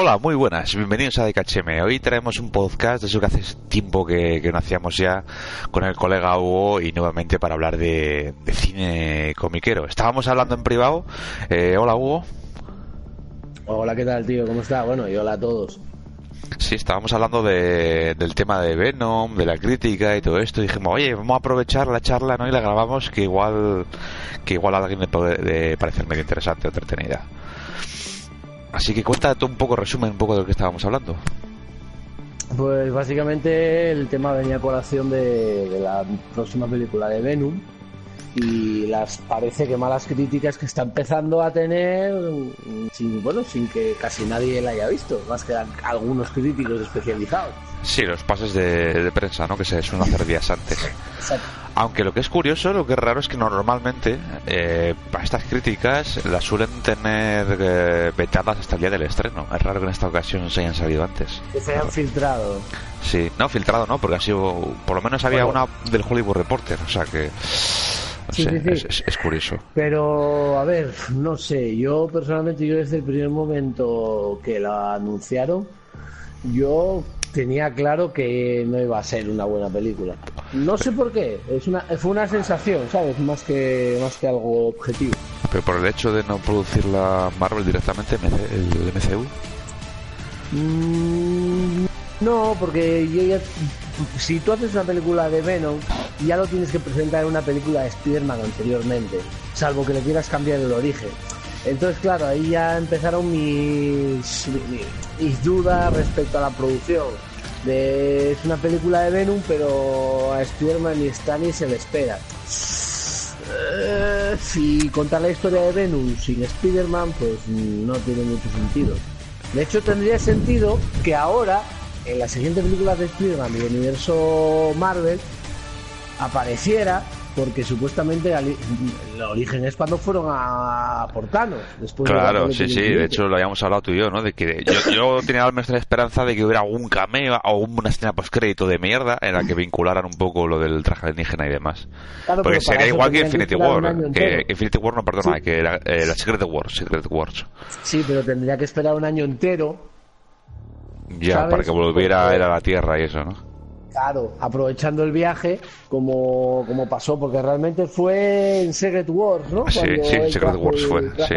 Hola, muy buenas, bienvenidos a DKHM. Hoy traemos un podcast de eso que hace tiempo que, que no hacíamos ya con el colega Hugo y nuevamente para hablar de, de cine comiquero. Estábamos hablando en privado. Eh, hola Hugo. Hola, ¿qué tal, tío? ¿Cómo está? Bueno, y hola a todos. Sí, estábamos hablando de, del tema de Venom, de la crítica y todo esto. Y dijimos, oye, vamos a aprovechar la charla ¿no? y la grabamos que igual que igual a alguien le puede parecer medio interesante o entretenida. Así que cuéntate un poco, resumen un poco de lo que estábamos hablando. Pues básicamente el tema venía a colación de, de la próxima película de Venom y las parece que malas críticas que está empezando a tener sin bueno sin que casi nadie la haya visto más que algunos críticos especializados sí los pases de, de prensa no que se suelen hacer días antes Exacto. Aunque lo que es curioso lo que es raro es que normalmente eh, para estas críticas las suelen tener eh, vetadas hasta el día del estreno. Es raro que en esta ocasión se hayan salido antes. Que se hayan filtrado. Sí. No filtrado no porque ha sido por lo menos había Bueno. una del Hollywood Reporter o sea que no Sí, sé, sí, sí. Es, es- es curioso. Pero, a ver, no sé, yo personalmente, yo desde el primer momento que la anunciaron, yo tenía claro que no iba a ser una buena película. No sé por qué, es una, fue una sensación, ¿sabes? Más que, más que algo objetivo. pero por el hecho de no producir la Marvel directamente el MCU Mm, no, porque yo ya, si tú haces una película de Venom, ya lo tienes que presentar en una película de Spider-Man anteriormente, salvo que le quieras cambiar el origen. Entonces, claro, ahí ya empezaron mis, mis, mis dudas respecto a la producción. Es una película de Venom, pero a Spider-Man y Stanley se le espera. Eh, si contar la historia de Venom sin Spider-Man, pues no tiene mucho sentido. De hecho, tendría sentido que ahora, en la siguiente película de Spider-Man del universo Marvel, apareciera, porque supuestamente el origen es cuando fueron a por Thanos. Después de la Claro, sí, sí, de hecho lo habíamos hablado tú y yo, ¿no? De que yo, yo tenía al menos la esperanza de que hubiera algún cameo o una escena postcrédito de mierda en la que vincularan un poco lo del traje alienígena y demás. Claro, Porque sería igual que Infinity War, que. Infinity War no, perdona, Sí. que era eh, la Secret Wars, Secret Wars. Sí, pero tendría que esperar un año entero Ya, ¿Sabes? para que volviera a ir a la Tierra y eso, ¿no? Claro, aprovechando el viaje como, como pasó, porque realmente fue en Secret Wars, ¿no? Sí, Cuando sí, Secret Wars fue, sí.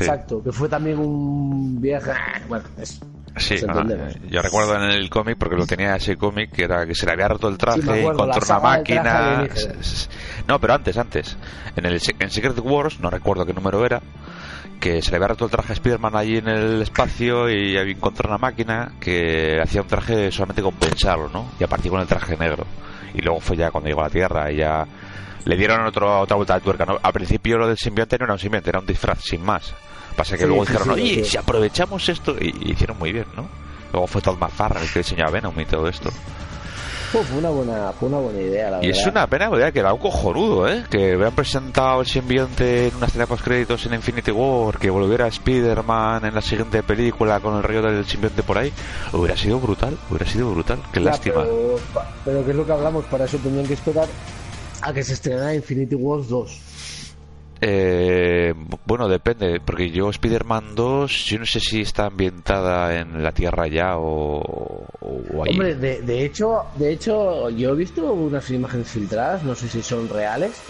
Exacto, que fue también un viaje. Bueno, es, Sí, yo recuerdo en el cómic, porque lo tenía ese cómic, que era que se le había roto el traje, Sí, acuerdo, la una máquina. No, pero antes, antes. En el en Secret Wars, no recuerdo qué número era, que se le había roto el traje a Spider-Man allí en el espacio y había encontrado una máquina que hacía un traje solamente con pensarlo, ¿no? Y apareció con el traje negro. Y luego fue ya cuando llegó a la Tierra y ya le dieron otro, otra vuelta de tuerca. ¿no? Al principio lo del simbionte no era un simbionte, era un disfraz, sin más. Pasa que Sí, luego dijeron, sí, oye, sí. si aprovechamos esto, y, y hicieron muy bien, ¿no? Luego fue Todd McFarlane el que diseñó a Venom y todo esto. Fue una buena, fue una buena idea, la Y verdad. es una pena, ¿verdad? Que era un cojonudo, ¿eh? Que hubieran presentado el simbionte en una escena post créditos en Infinity War, que volviera Spider-Man en la siguiente película con el rollo del simbionte por ahí. Hubiera sido brutal, hubiera sido brutal. Qué Ya, lástima. Pero, pero ¿qué es lo que hablamos? Para eso tendrían que esperar a que se estrenara Infinity Wars 2. Eh, bueno, depende, porque yo Spider-Man 2, yo no sé si está ambientada en la Tierra ya o, ahí. Hombre, de, de hecho, de hecho, yo he visto unas imágenes filtradas, no sé si son reales,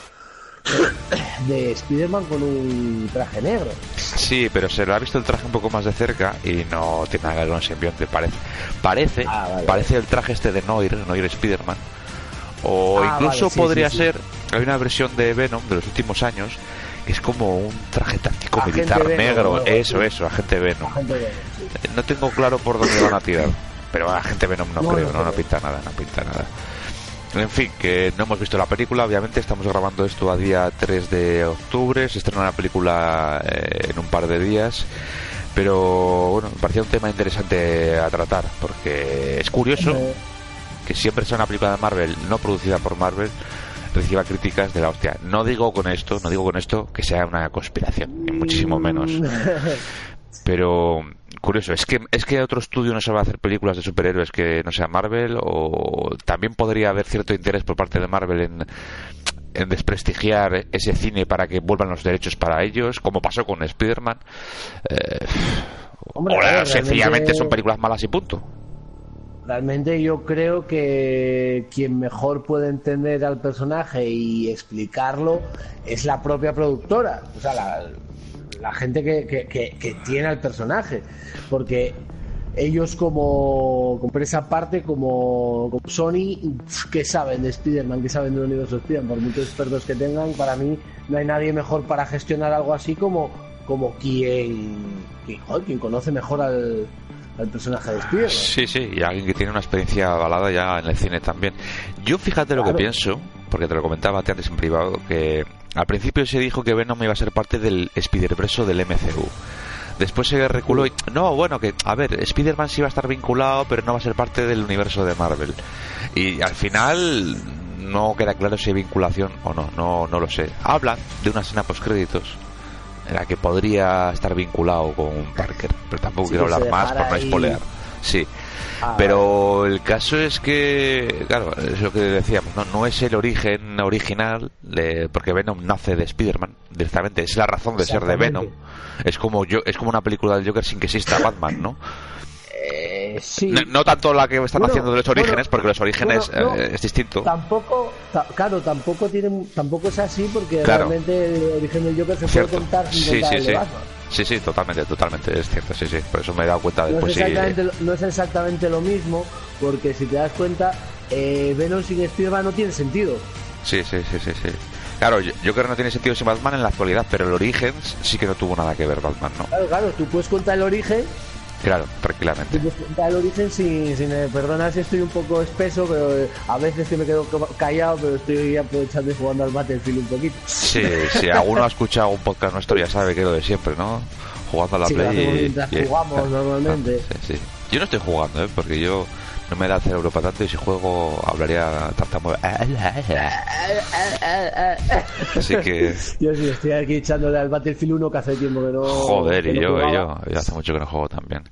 de Spider-Man con un traje negro. Sí, pero se le ha visto el traje un poco más de cerca y no tiene nada que ver con simbionte. Parece, parece, Ah, vale, parece el traje este de Noir, Noir Spider-Man. O Ah, incluso vale, sí, podría sí, sí. ser, hay una versión de Venom de los últimos años que es como un traje táctico Agente militar negro. o algo Eso, así. eso, agente Venom. Gente de- No tengo claro por dónde van a tirar. pero a la gente Venom no, No, creo, no no, no pinta nada, no pinta nada. En fin, que no hemos visto la película, obviamente estamos grabando esto a día 3 de octubre, se estrena la película eh, en un par de días, pero bueno, me parecía un tema interesante a tratar, porque es curioso que siempre sea una película de Marvel no producida por Marvel reciba críticas de la hostia. No digo con esto, no digo con esto que sea una conspiración, ni muchísimo menos. Pero curioso, es que es que otro estudio no se va a hacer películas de superhéroes que no sea Marvel o también podría haber cierto interés por parte de Marvel en en desprestigiar ese cine para que vuelvan los derechos para ellos, como pasó con Spider-Man. Eh, Hombre, o sencillamente realmente- son películas malas y punto. Realmente yo creo que quien mejor puede entender al personaje y explicarlo es la propia productora, o sea, la, gente que, que- tiene al personaje, porque ellos como, como aparte, como, Sony, que saben de Spider-Man, que saben del universo Spider-Man, por muchos expertos que tengan, para mí no hay nadie mejor para gestionar algo así como, como quien, quien conoce mejor al, al personaje de Spider-Man. Sí, sí, y alguien que tiene una experiencia avalada ya en el cine también. Yo fíjate lo que pienso, porque te lo comentaba antes en privado, que al principio se dijo que Venom iba a ser parte del Spider-Verse del MCU. Después se reculó y... No, bueno, que, a ver, Spider-Man sí va a estar vinculado, pero no va a ser parte del universo de Marvel. Y al final no queda claro si hay vinculación o no, no, no lo sé. Hablan de una escena post-créditos en la que podría estar vinculado con Parker, pero tampoco Sí, quiero hablar más por dejara no spoilear. Sí, Ah, pero el caso es que, claro, es lo que decíamos, no, no es el origen original, de- porque Venom nace de Spider-Man directamente, es la razón de ser de Venom. Es como yo, es como una película del Joker sin que exista Batman, ¿no? Eh, sí. No, no tanto la que están Bueno, haciendo de los bueno, orígenes, porque los orígenes bueno, no, eh, es distinto. Tampoco, ta- claro, tampoco tiene, tampoco es así porque Claro. realmente el origen del Joker se Cierto. puede contar sin Sí, contar sí, el sí. Sí, sí, totalmente, totalmente, es cierto, sí, sí. Por eso me he dado cuenta No después. es, sí. exactamente, lo- no es exactamente lo mismo porque si te das cuenta, eh, Venom sin Spider-Man no tiene sentido. Sí, sí, sí, sí, sí. Claro, yo, yo creo que no tiene sentido sin Batman en la actualidad, pero el origen sí que no tuvo nada que ver Batman, ¿no? Claro, claro, tú puedes contar el origen, Claro, tranquilamente. contar el origen sin, sin eh, perdona si estoy un poco espeso, pero eh, a veces que me quedo ca- callado, pero estoy aprovechando y jugando al Battlefield un poquito. Sí, si alguno ha escuchado un podcast nuestro ya sabe que es lo de siempre, ¿no? Jugando a la Sí, lo Play y- y- jugamos normalmente. Sí, sí. Yo no estoy jugando, ¿eh? Porque yo no me da el cerebro para tanto y si juego hablaría tartamudo. Así que... Yo sí, estoy aquí echándole al Battlefield 1 que hace tiempo que no. Joder, que y yo, y yo, yo hace mucho que no juego también.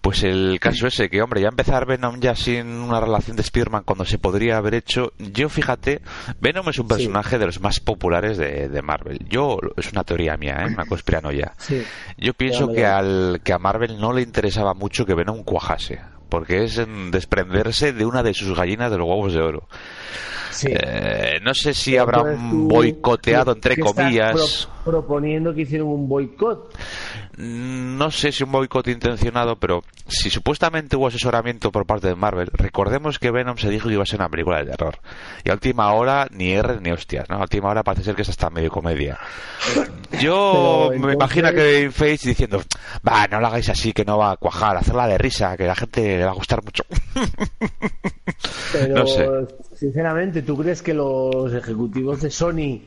Pues el caso ese, que hombre, ya empezar Venom ya sin una relación de Spearman cuando se podría haber hecho. Yo fíjate, Venom es un Sí. personaje de los más populares de, de Marvel. Yo, es una teoría mía, ¿eh? una conspiranoia. Sí. Yo pienso Ya, que, al, que a Marvel no le interesaba mucho que Venom cuajase. Porque es desprenderse de una de sus gallinas de los huevos de oro. sí. Eh, no sé si Pero habrá entonces un tú- boicoteado, ¿qué- entre comillas. pro- proponiendo que hicieran un boicot. No sé si un boicot intencionado, pero si supuestamente hubo asesoramiento por parte de Marvel, recordemos que Venom se dijo que iba a ser una película de terror. Y a última hora, ni R ni hostias, ¿no? A última hora parece ser que es hasta medio comedia. Yo Pero me entonces- imagino Kevin Feige diciendo, va, no lo hagáis así, que no va a cuajar, hacerla de risa, que a la gente le va a gustar mucho. Pero, No sé. sinceramente, ¿tú crees que los ejecutivos de Sony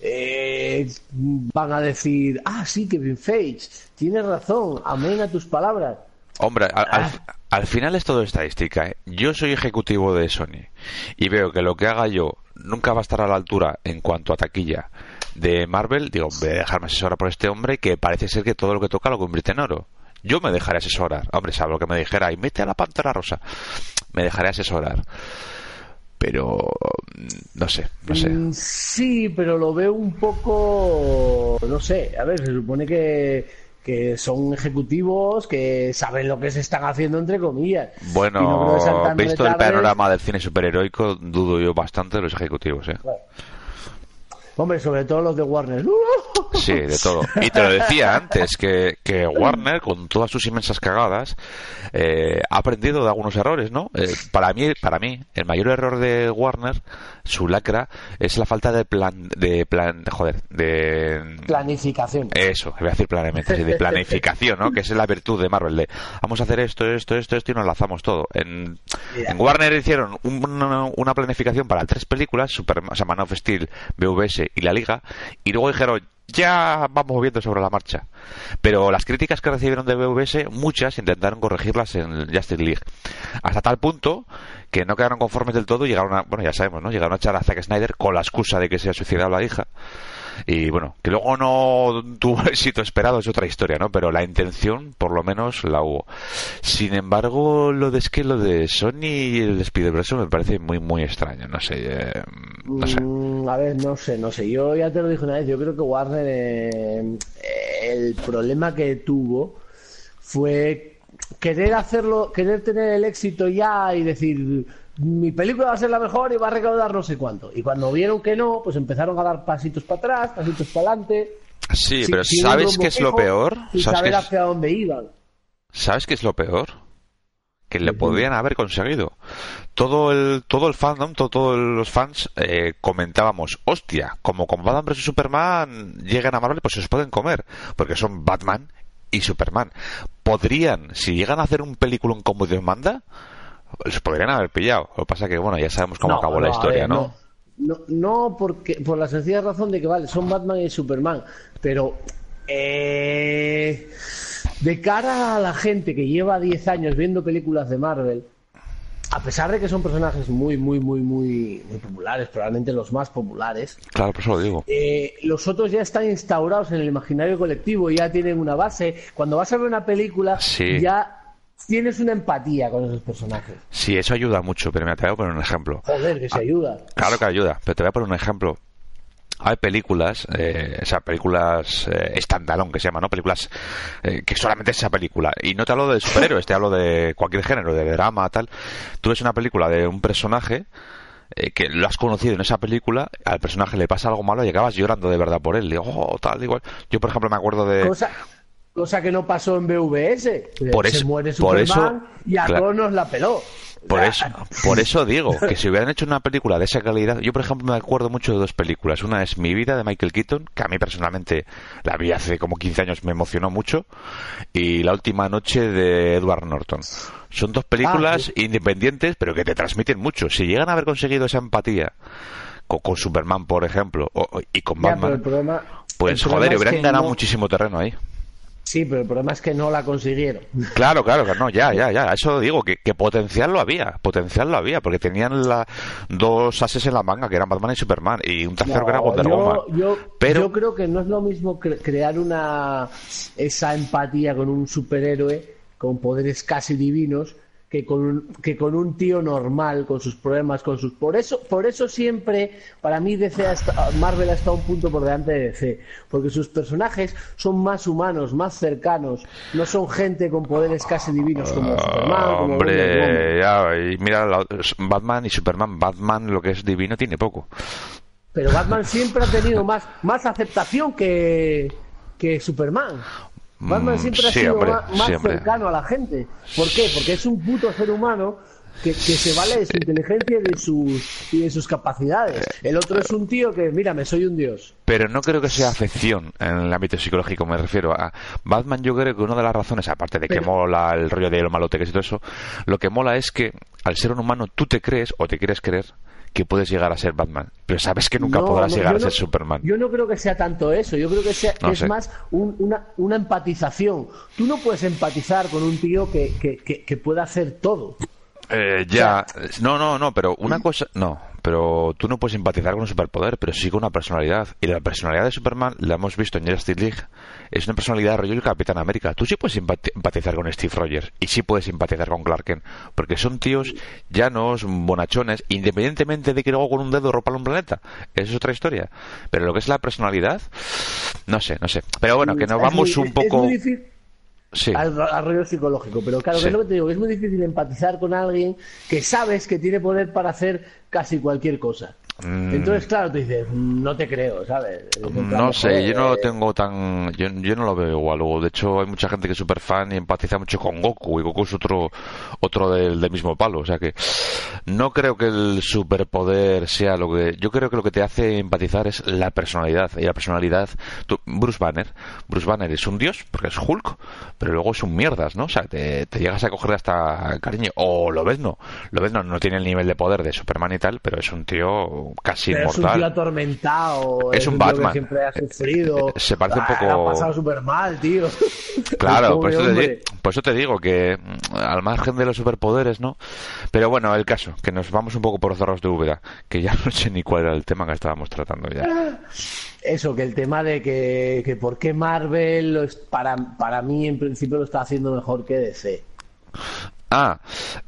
eh, van a decir, ah, sí, Kevin Feige, tienes razón, amén a tus palabras? Hombre, al, al- Ah. al final es todo estadística. ¿eh? Yo soy ejecutivo de Sony y veo que lo que haga yo nunca va a estar a la altura en cuanto a taquilla de Marvel. Digo, voy a dejarme asesorar por este hombre que parece ser que todo lo que toca lo convierte en oro. Yo me dejaré asesorar. Hombre, salvo que me dijera, y mete a la pantera rosa. Me dejaré asesorar. Pero, no sé, no sé. Mm, Sí, pero lo veo un poco, no sé, a ver, se supone que, que son ejecutivos que saben lo que se están haciendo, entre comillas. No Bueno, visto el panorama del cine superheroico, dudo yo bastante de los ejecutivos, ¿eh? Hombre, sobre todo los de Warner. Sí, de todo. Y te lo decía antes, que, que Warner, con todas sus inmensas cagadas, eh, ha aprendido de algunos errores, ¿no? Eh, para mí, para mí, el mayor error de Warner, su lacra, es la falta de plan, de plan, joder, de planificación. Eso, voy a decir planeamente, de planificación, ¿no? Que es la virtud de Marvel, de vamos a hacer esto, esto, esto, esto y nos lanzamos todo. En, en Warner hicieron una, una, planificación para tres películas, Super, o sea, Man of Steel, BVS y La Liga, y luego dijeron, ya vamos viendo sobre la marcha. Pero las críticas que recibieron de BVS, muchas intentaron corregirlas en Justice League. Hasta tal punto que no quedaron conformes del todo y llegaron a, bueno, ya sabemos, ¿no? Llegaron a echar a Zack Snyder con la excusa de que se ha suicidado la hija. Y bueno, que luego no tuvo éxito esperado es otra historia, ¿no? Pero la intención, por lo menos, la hubo. Sin embargo, lo de es que lo de Sony y el Spider-Verse me parece muy, muy extraño. No sé, eh, no sé. Mm, a ver, no sé, no sé. Yo ya te lo dije una vez. Yo creo que Warner, eh, el problema que tuvo fue querer hacerlo, querer tener el éxito ya y decir mi película va a ser la mejor y va a recaudar no sé cuánto. Y cuando vieron que no, pues empezaron a dar pasitos para atrás, pasitos para adelante. Sí, pero ¿sabes qué es lo peor? ¿Sabes saber hacia dónde iban. ¿Sabes qué es lo peor? Que le podrían haber conseguido. Todo el, todo el fandom, todos los fans eh, comentábamos, hostia, como con Batman vs Superman llegan a Marvel, pues se los pueden comer, porque son Batman y Superman. Podrían, si llegan a hacer un película como Dios manda, les podrían haber pillado. Lo que pasa que, bueno, ya sabemos cómo acabó la historia, ¿no? ¿no? No, porque por la sencilla razón de que, vale, son Batman y Superman, pero eh, de cara a la gente que lleva 10 años viendo películas de Marvel, a pesar de que son personajes muy, muy, muy, muy, muy populares, probablemente los más populares. Claro, por eso lo digo. Eh, los otros ya están instaurados en el imaginario colectivo, ya tienen una base. Cuando vas a ver una película, ya tienes una empatía con esos personajes. Sí, eso ayuda mucho, pero me te voy a poner un ejemplo. Joder, que se ah, ayuda. Claro que ayuda, pero te voy a poner un ejemplo. Hay películas, eh, o sea, películas eh, que se llama, ¿no? Películas eh, que solamente es esa película. Y no te hablo de superhéroes, te hablo de cualquier género, de drama, tal. Tú ves una película de un personaje eh, que lo has conocido en esa película, al personaje le pasa algo malo y acabas llorando de verdad por él. Digo, oh, tal, igual. Yo, por ejemplo, me acuerdo de. Cosa que no pasó en BVS. Por eso, Se muere por eso, y a todos nos la peló. Por eso, por eso digo que si hubieran hecho una película de esa calidad, yo por ejemplo me acuerdo mucho de dos películas. Una es Mi vida de Michael Keaton, que a mí personalmente la vi hace como 15 años, me emocionó mucho, y La última noche de Edward Norton. Son dos películas ah, independientes, pero que te transmiten mucho. Si llegan a haber conseguido esa empatía con, Superman, por ejemplo, y con Batman, pues joder, hubieran ganado muchísimo terreno ahí. Sí, pero el problema es que no la consiguieron. Claro, claro, no, ya, ya, ya. Eso digo, que, potencial lo había, potencial lo había, porque tenían la, dos ases en la manga, que eran Batman y Superman, y un tercero que era Wonder Woman. Yo, pero... yo creo que no es lo mismo crear una esa empatía con un superhéroe con poderes casi divinos que con, un, que con un tío normal, con sus problemas, con sus... Por eso, por eso siempre, para mí, DC Marvel ha estado un punto por delante de DC, porque sus personajes son más humanos, más cercanos, no son gente con poderes casi divinos como Superman, como Hombre, ya, y mira, Batman y Superman, Batman lo que es divino tiene poco. Pero Batman siempre ha tenido más, más aceptación que, que Superman. Batman mm, siempre ha sido más, cercano a la gente. ¿Por qué? Porque es un puto ser humano que, se vale de su inteligencia y de sus, y de sus capacidades. El otro es un tío que, mírame, soy un dios. Pero no creo que sea afección en el ámbito psicológico, me refiero a Batman. Yo creo que una de las razones, aparte de que mola el rollo de los maloteques y todo eso, lo que mola es que al ser un humano tú te crees o te quieres creer que puedes llegar a ser Batman, pero sabes que nunca podrás llegar a ser Superman. Yo no creo que sea tanto eso, yo creo que, sea, es más una, una, empatización. Tú no puedes empatizar con un tío que, que, que, pueda hacer todo. Eh, ya, no, no, no, pero una cosa, no, pero tú no puedes simpatizar con un superpoder, pero sí con una personalidad. Y la personalidad de Superman la hemos visto en Justice League. Es una personalidad rollo el Capitán América. Tú sí puedes simpatizar con Steve Rogers y sí puedes simpatizar con Clark Kent, porque son tíos llanos, bonachones, independientemente de que luego con un dedo ropan un planeta. Eso es otra historia. Pero lo que es la personalidad, no sé, no sé. Pero bueno, que nos vamos un poco sí. al, rollo psicológico. Pero claro, que es lo que te digo, que es muy difícil empatizar con alguien que sabes que tiene poder para hacer casi cualquier cosa. Mm. Entonces, claro, tú dices, no te creo, ¿sabes? No sé, yo no lo eh, tengo tan. Yo, yo no lo veo igual. Luego, de hecho, hay mucha gente que es súper fan y empatiza mucho con Goku. Y Goku es otro, otro del, del mismo palo. O sea que no creo que el superpoder sea lo que. Yo creo que lo que te hace empatizar es la personalidad. Y la personalidad. tú- Bruce Banner. Bruce Banner es un dios, porque es Hulk, pero luego es un mierdas, ¿no? O sea, te, te llegas a coger hasta cariño. O Lobezno. Lobezno no tiene el nivel de poder de Superman y tal, pero es un tío casi pero es un inmortal. tío atormentado. Es un tío que Batman. siempre ha sufrido. Se parece un Ah, poco- ha pasado súper mal, tío. Claro, por eso, te, hombre. di- por eso te digo que mm, al margen de los superpoderes, ¿no? Pero bueno, el caso, que nos vamos un poco por cerros de Úbeda, que ya no sé ni cuál era el tema que estábamos tratando ya. Eso, que el tema de que, que por qué Marvel, para, para mí en principio lo está haciendo mejor que DC. Ah,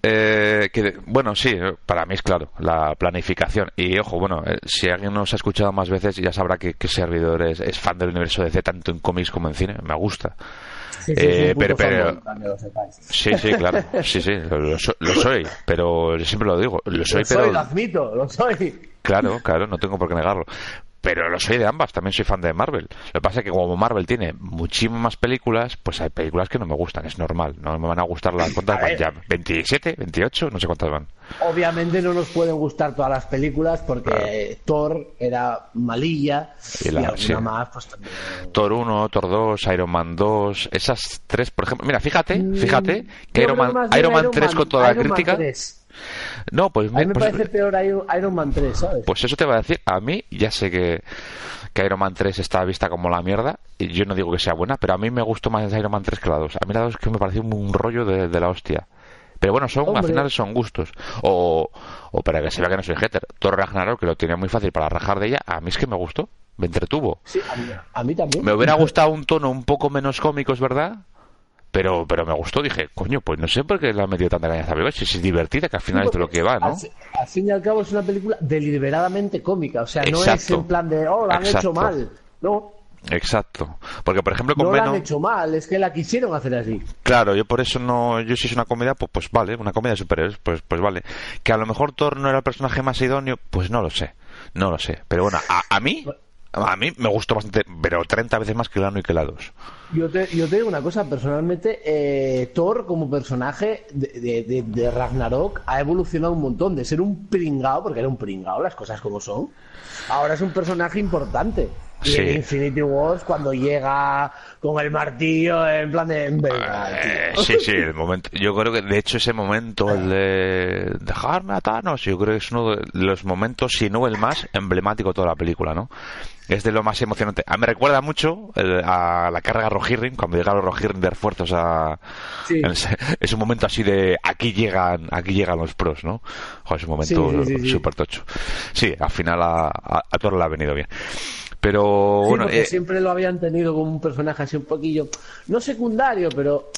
eh, que, bueno, sí, para mí es claro, la planificación. Y ojo, bueno, eh, si alguien nos ha escuchado más veces ya sabrá que, que Servidor es, es fan del universo de DC tanto en cómics como en cine, me gusta. Sí, sí, Eh, pero- lo sepáis. Sí, sí, claro, sí, sí, lo, so- lo soy, pero siempre lo digo, lo soy, lo pero... soy, lo admito, lo soy. Claro, claro, no tengo por qué negarlo. Pero lo soy de ambas, también soy fan de Marvel. Lo que pasa es que como Marvel tiene muchísimas películas, pues hay películas que no me gustan, es normal. No me van a gustar las cuántas A van ya, 27, 28, no sé cuántas van. Obviamente no nos pueden gustar todas las películas porque Thor era malilla Y y, la- alguna sí. más pues también. Thor 1, Thor 2, Iron Man 2, esas tres, por ejemplo. Mira, fíjate, fíjate Mm, que Iron Man, Iron Man 3 Man- con toda la Iron crítica. 3. No, pues, A mí me pues- parece peor Iron, Man 3, ¿sabes? Pues eso te va a decir, a mí ya sé que, que Iron Man 3 está vista como la mierda, y yo no digo que sea buena, pero a mí me gustó más Iron Man 3 que la 2. A mí la 2 es que me pareció un rollo de, de la hostia. Pero bueno, son, al final son gustos. O, o para que se vea que no soy hater. Thor Ragnarok, que lo tenía muy fácil para rajar de ella, a mí es que me gustó, me entretuvo. Sí, a mí, a mí también. Me hubiera gustado un tono un poco menos cómico, es verdad. Pero, pero me gustó, dije, coño, pues no sé por qué le han metido tanta caña a esta película, si es divertida, que al final es de lo que va, ¿no? Al, al fin y al cabo es una película deliberadamente cómica, o sea, no es en plan de, oh, la han Exacto. hecho mal. No, Exacto. Porque, por ejemplo, con no la han hecho mal, es que la quisieron hacer así. claro, yo por eso no, yo si es una comedia, pues, pues vale, una comedia de superhéroes, pues, pues vale. Que a lo mejor Thor no era el personaje más idóneo, pues no lo sé, no lo sé. Pero bueno, a, a mí, a mí me gustó bastante, pero 30 veces más que la 1 y que la 2. Yo te, yo te digo una cosa, personalmente, eh, Thor como personaje de, de- de- Ragnarok ha evolucionado un montón, de ser un pringao, porque era un pringao, las cosas como son, ahora es un personaje importante. Y Sí. en Infinity Wars, cuando llega con el martillo, en plan de... Venga, Eh, sí, sí, el momento. Yo creo que de hecho ese momento, el de dejarme a Thanos, yo creo que es uno de los momentos, si no el más emblemático de toda la película, ¿no? Es de lo más emocionante. A mí me recuerda mucho el- a la carga Rohirrim, cuando llegan los Rohirrim de refuerzos a. Sí. Es un momento así de aquí llegan, aquí llegan los pros, ¿no? Joder, es un momento sí, súper tocho. Sí, al final a, a, a Thor le ha venido bien. Pero bueno, eh, siempre lo habían tenido como un personaje así un poquillo, no secundario, pero...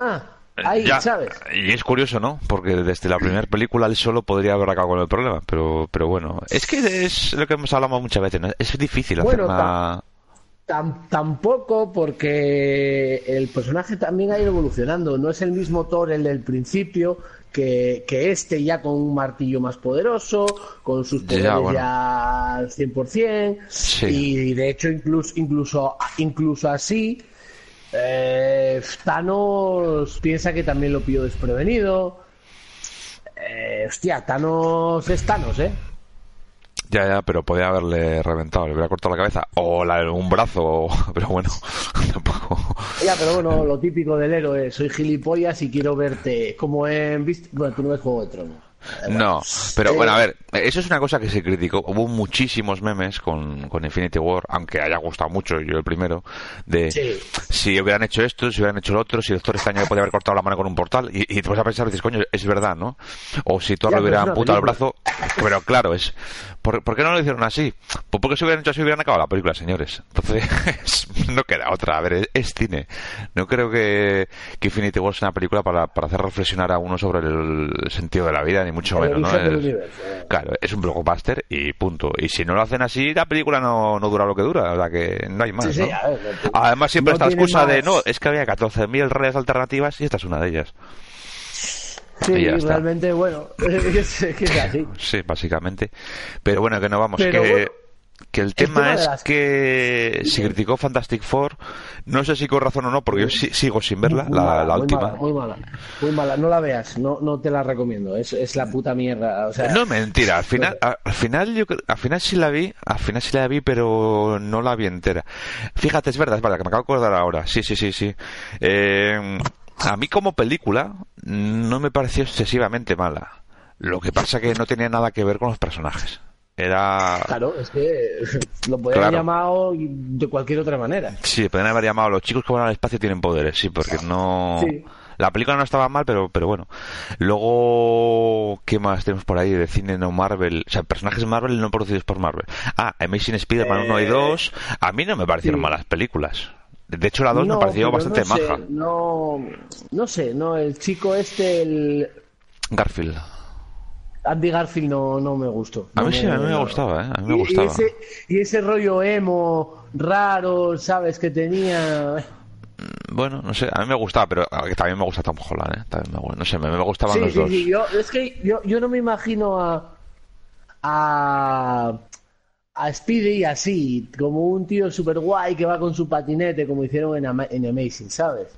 Ah, ahí, Ya, ¿sabes? Y es curioso, ¿no? Porque desde la primera película él solo podría haber acabado con el problema, pero, pero bueno, es que es lo que hemos hablado muchas veces, ¿no? es difícil hacer Bueno, una... Tam- tampoco porque el personaje también ha ido evolucionando. No es el mismo Thor el del principio que, que este ya con un martillo más poderoso, con sus Ya, poderes ya, bueno. al 100%. Sí. Y de hecho incluso, incluso, incluso así, eh, Thanos piensa que también lo pilló desprevenido. Eh, hostia, Thanos es Thanos, ¿eh? Ya, ya, pero podía haberle reventado, le hubiera cortado la cabeza, o la- un brazo, pero bueno, tampoco... Ya, pero bueno, lo típico del héroe, soy gilipollas y quiero verte como en... Bueno, tú no ves Juego de Tronos. Eh, bueno. No, pero Eh, bueno, a ver, eso es una cosa que se criticó. Hubo muchísimos memes con, con Infinity War, aunque haya gustado mucho, yo el primero, de Sí. si hubieran hecho esto, si hubieran hecho lo otro, si Doctor Extraño podía haber cortado la mano con un portal, y, y te vas a pensar dices, coño, es verdad, ¿no? O si Thor le hubiera amputado el brazo, pero claro, es... ¿por, por qué no lo hicieron así? Pues porque si hubieran hecho así hubieran acabado la película, señores. Entonces, no queda otra. A ver, es, es cine. No creo que, que Infinity War sea una película para, para hacer reflexionar a uno sobre el sentido de la vida, ni mucho menos, ¿no? Es- universo, eh. Claro, es un blockbuster y punto. Y si no lo hacen así, la película no, no dura lo que dura. O sea que no hay más. Sí, ¿no? ver, Además, siempre no está la excusa de no, es que había 14.000 redes alternativas y esta es una de ellas. Sí, realmente, bueno, es, es así. Sí, básicamente. Pero bueno, que no vamos, Pero que, bueno, que el tema es las- que se criticó Fantastic Four, no sé si con razón o no, porque yo sí- sigo sin verla, Muy la, mala, la muy última. Mala, muy mala, muy mala. No la veas, no, no te la recomiendo. Es, es la puta mierda. O sea, No, mentira, al final, al final yo al final sí la vi, al final sí la vi, pero no la vi entera. Fíjate, es verdad, es verdad, que me acabo de acordar ahora. Sí, sí, sí, sí. Eh, a mí como película no me pareció excesivamente mala. Lo que pasa que no tenía nada que ver con los personajes. Era Claro, es que lo podían Claro. llamado de cualquier otra manera. Sí, podrían haber llamado Los chicos que van al espacio tienen poderes, sí, porque no... Sí. La película no estaba mal, pero, pero bueno. Luego, ¿qué más tenemos por ahí de cine no Marvel? O sea, personajes Marvel no producidos por Marvel. Ah, Amazing Spider-Man 1 y 2. A mí no me parecieron sí. malas películas. De hecho, la 2 No, me pareció bastante no sé, maja. no, no sé, no, el chico este, el Garfield. Andy Garfield no, no me gustó. A mí sí, a mí me gustaba, ¿eh? A mí me Y- gustaba. Y ese, y ese rollo emo, raro, ¿sabes? Que tenía... Bueno, no sé, a mí me gustaba, pero también me gusta Tom Holland, ¿eh? También me, no sé, me, me gustaban Sí, los sí, dos. sí, yo, es que yo, yo no me imagino a, a, a Speedy así, como un tío super guay que va con su patinete, como hicieron en, Ama- en Amazing, ¿sabes?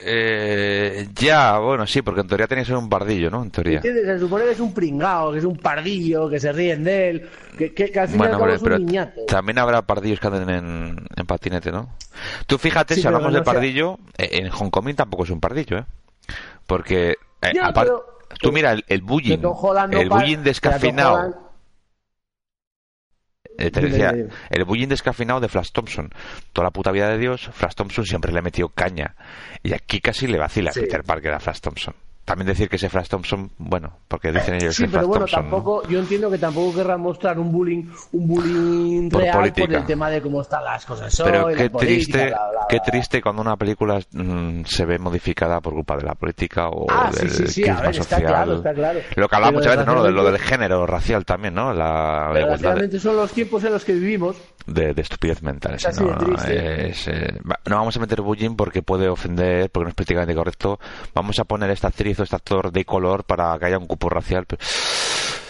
Eh, ya, bueno, sí, porque en teoría tenía que ser un bardillo, ¿no? En teoría. ¿Entiendes? Se supone que es un pringao, que es un pardillo, que se ríen de él, que, que, al Bueno, es un pero niñato. también habrá pardillos que anden en, en patinete, ¿no? Tú fíjate, Sí, si hablamos no de pardillo, eh, en Homecoming tampoco es un pardillo, ¿eh? Porque, eh, tú mira, el, el bullying, el bullying descafeinado, eh, te decía, el bullying descafeinado de Flash Thompson. Toda la puta vida de Dios, Flash Thompson siempre le metió caña. Y aquí casi le vacila Sí. Peter Parker a Flash Thompson. También decir que ese Flash Thompson, bueno, porque dicen ellos Sí, que pero Flash bueno, Thompson... ¿no? tampoco, yo entiendo que tampoco querrán mostrar un bullying, un bullying Por real política. por el tema de cómo están las cosas Pero qué política, triste, bla, bla, qué triste cuando una película mm, se ve modificada por culpa de la política o Ah, del sí, sí, a crisma ver, está social. claro, está claro. Lo que hablaba Pero muchas veces, ¿no? Lo, de- lo del género racial también, ¿no? La, de, Desgraciadamente son los tiempos en los que vivimos. de- de estupidez mental. Es sí, así no, no, es, eh, no vamos a meter bullying porque puede ofender, porque no es políticamente correcto. Vamos a poner esta actriz o este actor de color para que haya un cupo racial.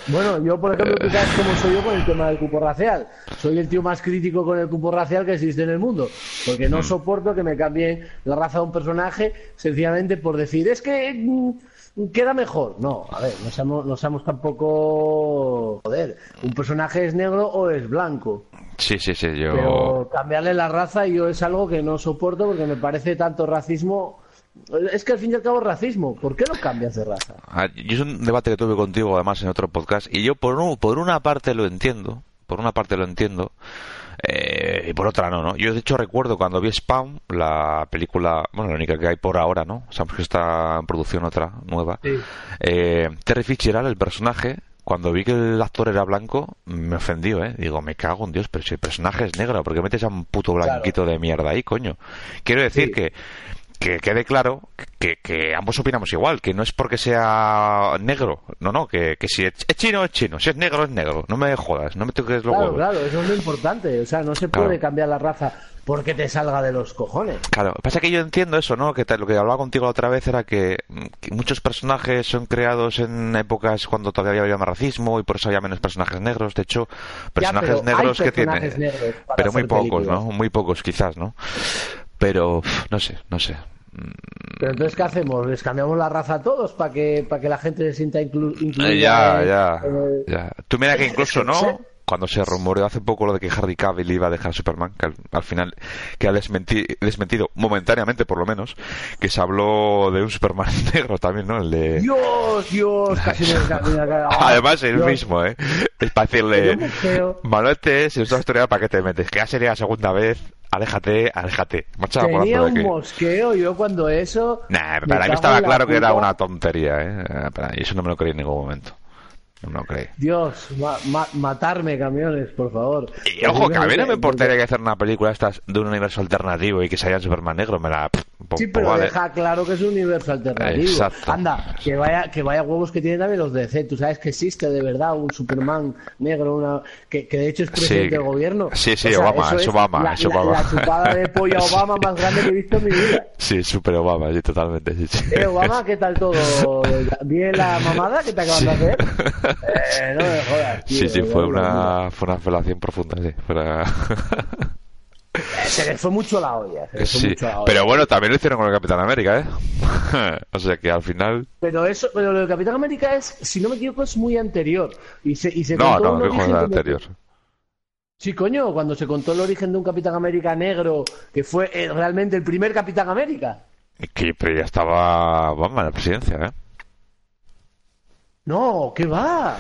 Bueno, yo, por ejemplo, tú sabes cómo soy yo con el tema del cupo racial. Soy el tío más crítico con el cupo racial que existe en el mundo. Porque no soporto que me cambien la raza de un personaje sencillamente por decir, es que mm, queda mejor. No, a ver, no seamos, no seamos tampoco. Joder, un personaje es negro o es blanco. Sí, sí, sí, yo... Pero cambiarle la raza yo es algo que no soporto porque me parece tanto racismo. Es que al fin y al cabo es racismo. ¿Por qué no cambias de raza? Ah, Yo es un debate que tuve contigo además en otro podcast y yo por, un- por una parte lo entiendo, por una parte lo entiendo eh, y por otra no, ¿no? Yo de hecho recuerdo cuando vi Spawn, la película, bueno, la única que hay por ahora, ¿no? Sabemos que está en producción otra, nueva. Sí. Eh, Terry Fitzgerald, el personaje, cuando vi que el actor era blanco, me ofendió, ¿eh? Digo, me cago en Dios, pero si el personaje es negro, ¿por qué metes a un puto blanquito de mierda ahí, coño? Quiero decir Sí. que que quede claro que, que ambos opinamos igual, que no es porque sea negro, no, no, que, que si es, es chino es chino, si es negro es negro, no me jodas, no me toques los Claro, huevos. claro, eso es lo importante. O sea, no se Claro. puede cambiar la raza porque te salga de los cojones. Claro, pasa que yo entiendo eso, ¿no? Que te- lo que hablaba contigo la otra vez era que, que muchos personajes son creados en épocas cuando todavía había más racismo y por eso había menos personajes negros. De hecho, personajes negros que tienen, negros pero muy pocos, películas. ¿no? Muy pocos quizás, ¿no? Pero no sé, no sé. Pero entonces, ¿qué hacemos? ¿Les cambiamos la raza a todos para que, para que la gente se sienta inclu- incluida? Eh, ya, ya, ya. Tú mira que incluso, ¿no? Cuando se rumoreó hace poco lo de que Harry Cavill iba a dejar Superman, que al, al final que ha desmenti- desmentido, momentáneamente por lo menos, que se habló de un Superman negro también, ¿no? El de... Dios, Dios, casi me ah, Además, el Dios. mismo, ¿eh? Es para decirle, Manote, si estás historia, ¿para qué te metes? Que ya sería la segunda vez, aléjate, aléjate. Marcha Tenía un mosqueo yo cuando eso. Nah, para mí estaba claro que era una tontería, ¿eh? Para mí eso no me lo creí en ningún momento. No me lo creí. Dios, ma- ma- matarme camiones, por favor. Y ojo, que a mí no me importaría que hacer una película estas de un universo alternativo y que se haya Superman negro. Me la, pues, Sí, pero vale. deja claro que es un universo alternativo. Exacto. Anda, que vaya, que vaya huevos que tienen también los DC. Tú sabes que existe de verdad un Superman negro, una que, que de hecho es presidente Sí. del gobierno. Sí, sí, Obama, eso es Obama, la, es la- Obama. la chupada de pollo a Obama más grande que he visto en mi vida. Sí, super Obama, sí, totalmente. Sí, sí. Eh, Obama, ¿qué tal todo? ¿Bien la mamada que te acabas de hacer? Eh, no me jodas, tío. Sí, sí, fue una, fue una felación profunda, sí. Fue una- Se le fue mucho la olla. Se le fue Sí, mucho la olla. pero bueno, también lo hicieron con el Capitán América, ¿eh? o sea que al final... Pero eso, pero lo de Capitán América es, si no me equivoco, es muy anterior. Y se, y se No, no, el como- anterior. Sí, coño, cuando se contó el origen de un Capitán América negro, que fue eh, realmente el primer Capitán América. Que pero ya estaba Obama en la presidencia, ¿eh? No, ¿qué va?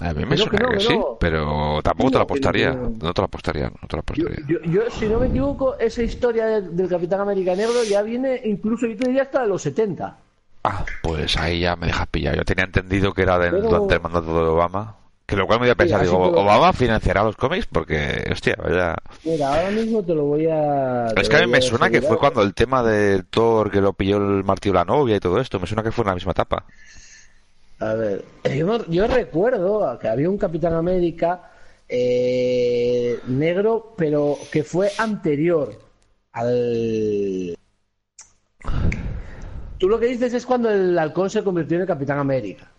A mí me suena que que, no, que sí, no. pero tampoco te pero apostaría. no. Te lo apostaría, no te Yo, apostaría. yo- yo, si no me equivoco, esa historia de- del Capitán América negro ya viene incluso, yo te diría, hasta de los 70. Ah, pues ahí ya me dejas pillado. Yo tenía entendido que era de, Pero- durante el mandato de Obama. Que lo cual me iba a pensar, Sí, digo, ¿Obama financiará los cómics? Porque, hostia, vaya... Mira, ahora mismo te lo voy a... Es que a mí voy me suena que fue cuando el tema de Thor, que lo pilló el martillo la novia y todo esto, me suena que fue en la misma etapa. A ver, yo, yo recuerdo que había un Capitán América eh, negro, pero que fue anterior al... Tú lo que dices es cuando el halcón se convirtió en el Capitán América.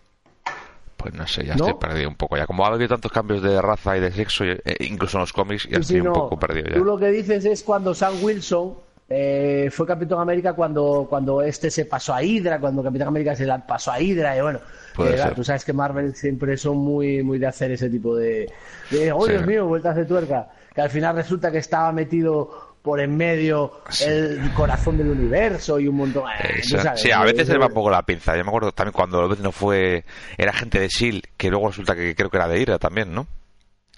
Pues no sé, ya ¿No? estoy perdido un poco. Ya como ha habido tantos cambios de raza y de sexo, eh, incluso en los cómics, ya Sí, estoy sí, un no. poco perdido ya. Tú lo que dices es cuando Sam Wilson eh, fue Capitán América cuando, cuando este se pasó a Hydra, cuando Capitán América se la pasó a Hydra, y bueno, eh, claro, tú sabes que Marvel siempre son muy, muy de hacer ese tipo de, de oh Sí. Dios mío, vueltas de tuerca, que al final resulta que estaba metido por en medio el corazón del universo y un montón. eh, sabes, sí, a veces eh, se le va un poco la pinza. Yo me acuerdo también cuando no fue. Era gente de SEAL, que luego resulta que creo que era de IRA también, ¿no?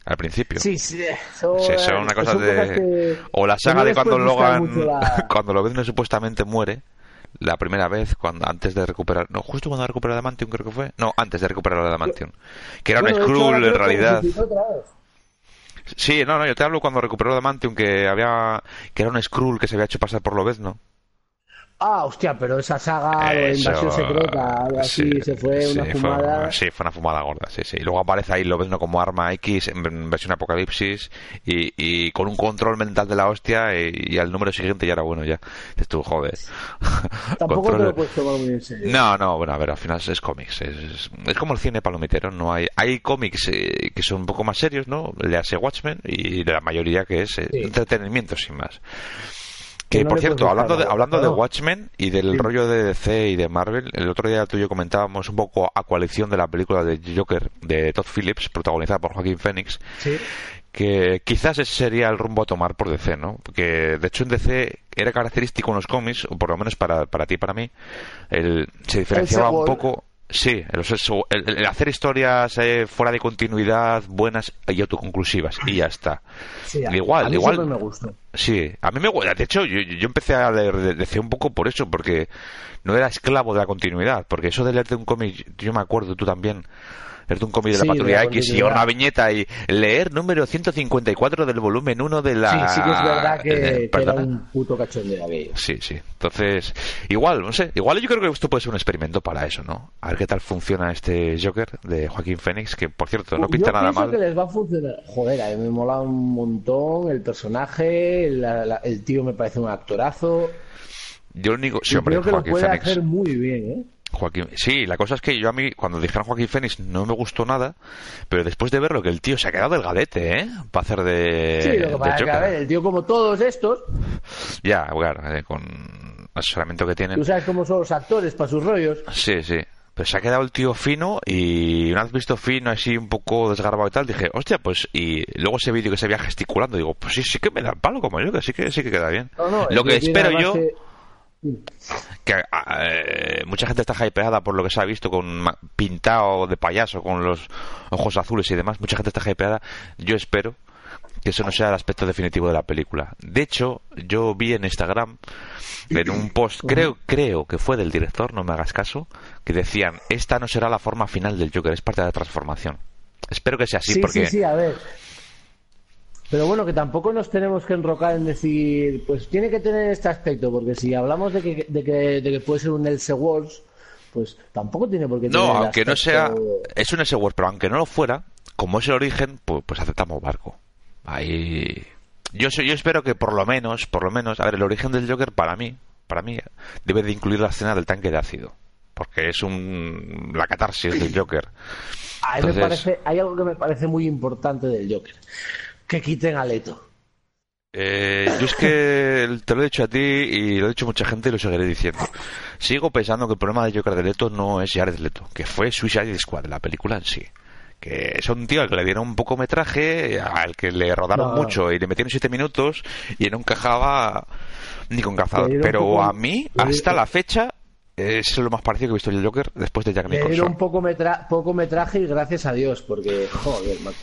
Al principio. Sí, sí, eso, Sí, son una eh, cosa son de. que- O la saga de cuando Logan. la- Cuando Lobezno supuestamente muere. La primera vez, cuando antes de recuperar. No, justo cuando recuperó Adamantium, creo que fue. No, antes de recuperar Adamantium. Que era Bueno, un Skrull en realidad. Sí, no, no, yo te hablo cuando recuperó Adamantium, que había. Que era un Skrull que se había hecho pasar por Lobezno. Ah, hostia, pero esa saga de invasión secreta, algo así, sí, se fue sí, una fumada. sí, fue una fumada gorda, sí, sí. Y luego aparece ahí Lobezno como arma X en versión apocalipsis y, y con un control mental de la hostia y, y al número siguiente ya era bueno ya. Tú, joder. Tampoco te lo puedes tomar muy en serio. No, no, bueno, a ver, al final es, es cómics. Es, es- es como el cine palomitero, no hay hay cómics eh, que son un poco más serios, ¿no? Le hace Watchmen y la mayoría que es eh, Sí. entretenimiento sin más. Que, Que no por cierto, hablando de, hablando de. Watchmen y del Sí. rollo de DC y de Marvel, el otro día tú y yo comentábamos un poco a coalición de la película de Joker de Todd Phillips, protagonizada por Joaquín Phoenix, Sí. que quizás ese sería el rumbo a tomar por DC, ¿no? Porque de hecho en DC era característico en los cómics, o por lo menos para, para ti y para mí, el, se diferenciaba un poco. Sí, el, el- el hacer historias eh, fuera de continuidad, buenas y autoconclusivas, y ya está. Sí, Igual, a mí igual. me gustó. Sí, a mí me gusta. De hecho, yo, yo empecé a leer DC un poco por eso, porque no era esclavo de la continuidad. Porque eso de leerte un cómic, yo me acuerdo, tú también, leerte un cómic de Sí, la de Patrulla la X y una viñeta y leer número 154 del volumen 1 de la. Sí, sí que es verdad que, que era un puto cachondeo aquello. Sí, sí. Entonces, igual, no sé, igual yo creo que esto puede ser un experimento para eso, ¿no? A ver qué tal funciona este Joker de Joaquín Phoenix, que por cierto no pinta Yo nada mal. que les va a funcionar. Joder, a mí me mola un montón el personaje, la- la- el tío me parece un actorazo. Yo lo único, sí, hombre, creo que lo Joaquín puede Phoenix. hacer muy bien, ¿eh? Joaquín, sí, la cosa es que yo a mí, cuando dijeron Joaquín Phoenix, no me gustó nada, pero después de verlo, que el tío se ha quedado del galete, ¿eh? Para hacer de. Sí, lo que pasa es que, a Joker. ver, el tío como todos estos, Ya, claro, eh, con el asesoramiento que tienen. tú sabes cómo son los actores para sus rollos. Sí, sí. Pero se ha quedado el tío fino y una vez visto fino así un poco desgarbado y tal, dije, hostia, pues y luego ese vídeo que se veía gesticulando, digo, pues sí, sí que me da el palo como yo, que sí que sí que queda bien. No, no, Lo el que espero yo, que eh, mucha gente está hypeada por lo que se ha visto con pintado de payaso con los ojos azules y demás, mucha gente está hypeada. Yo espero que eso no sea el aspecto definitivo de la película. De hecho, yo vi en Instagram en un post, creo creo que fue del director, no me hagas caso, que decían, "Esta no será la forma final del Joker, es parte de la transformación." Espero que sea así sí, porque sí, sí, a ver. Pero bueno, que tampoco nos tenemos que enrocar en decir, pues tiene que tener este aspecto, porque si hablamos de que, de que, de que puede ser un Else Wars, pues tampoco tiene por qué tener. No, el aunque no sea. Es un ese Wars, pero aunque no lo fuera, como es el origen, pues, pues aceptamos barco. Ahí. Yo, yo espero que por lo menos, por lo menos, a ver, el origen del Joker para mí, para mí, debe de incluir la escena del tanque de ácido. Porque es un. la catarsis del Joker. A mí me parece, hay algo que me parece muy importante del Joker. Que quiten a Leto. Eh, yo es que te lo he dicho a ti y lo he dicho a mucha gente y lo seguiré diciendo. Sigo pensando que el problema de Joker de Leto no es Jared Leto, que fue Suicide Squad, la película en sí. Que es un tío al que le dieron un poco metraje, al que le rodaron No. mucho y le metieron siete minutos y no encajaba ni con dieron Pero poco- a mí, hasta la fecha, es lo más parecido que he visto el Joker después de Jack Le dieron un Nicholson. poco, metra poco metraje y gracias a Dios, porque, joder, macho.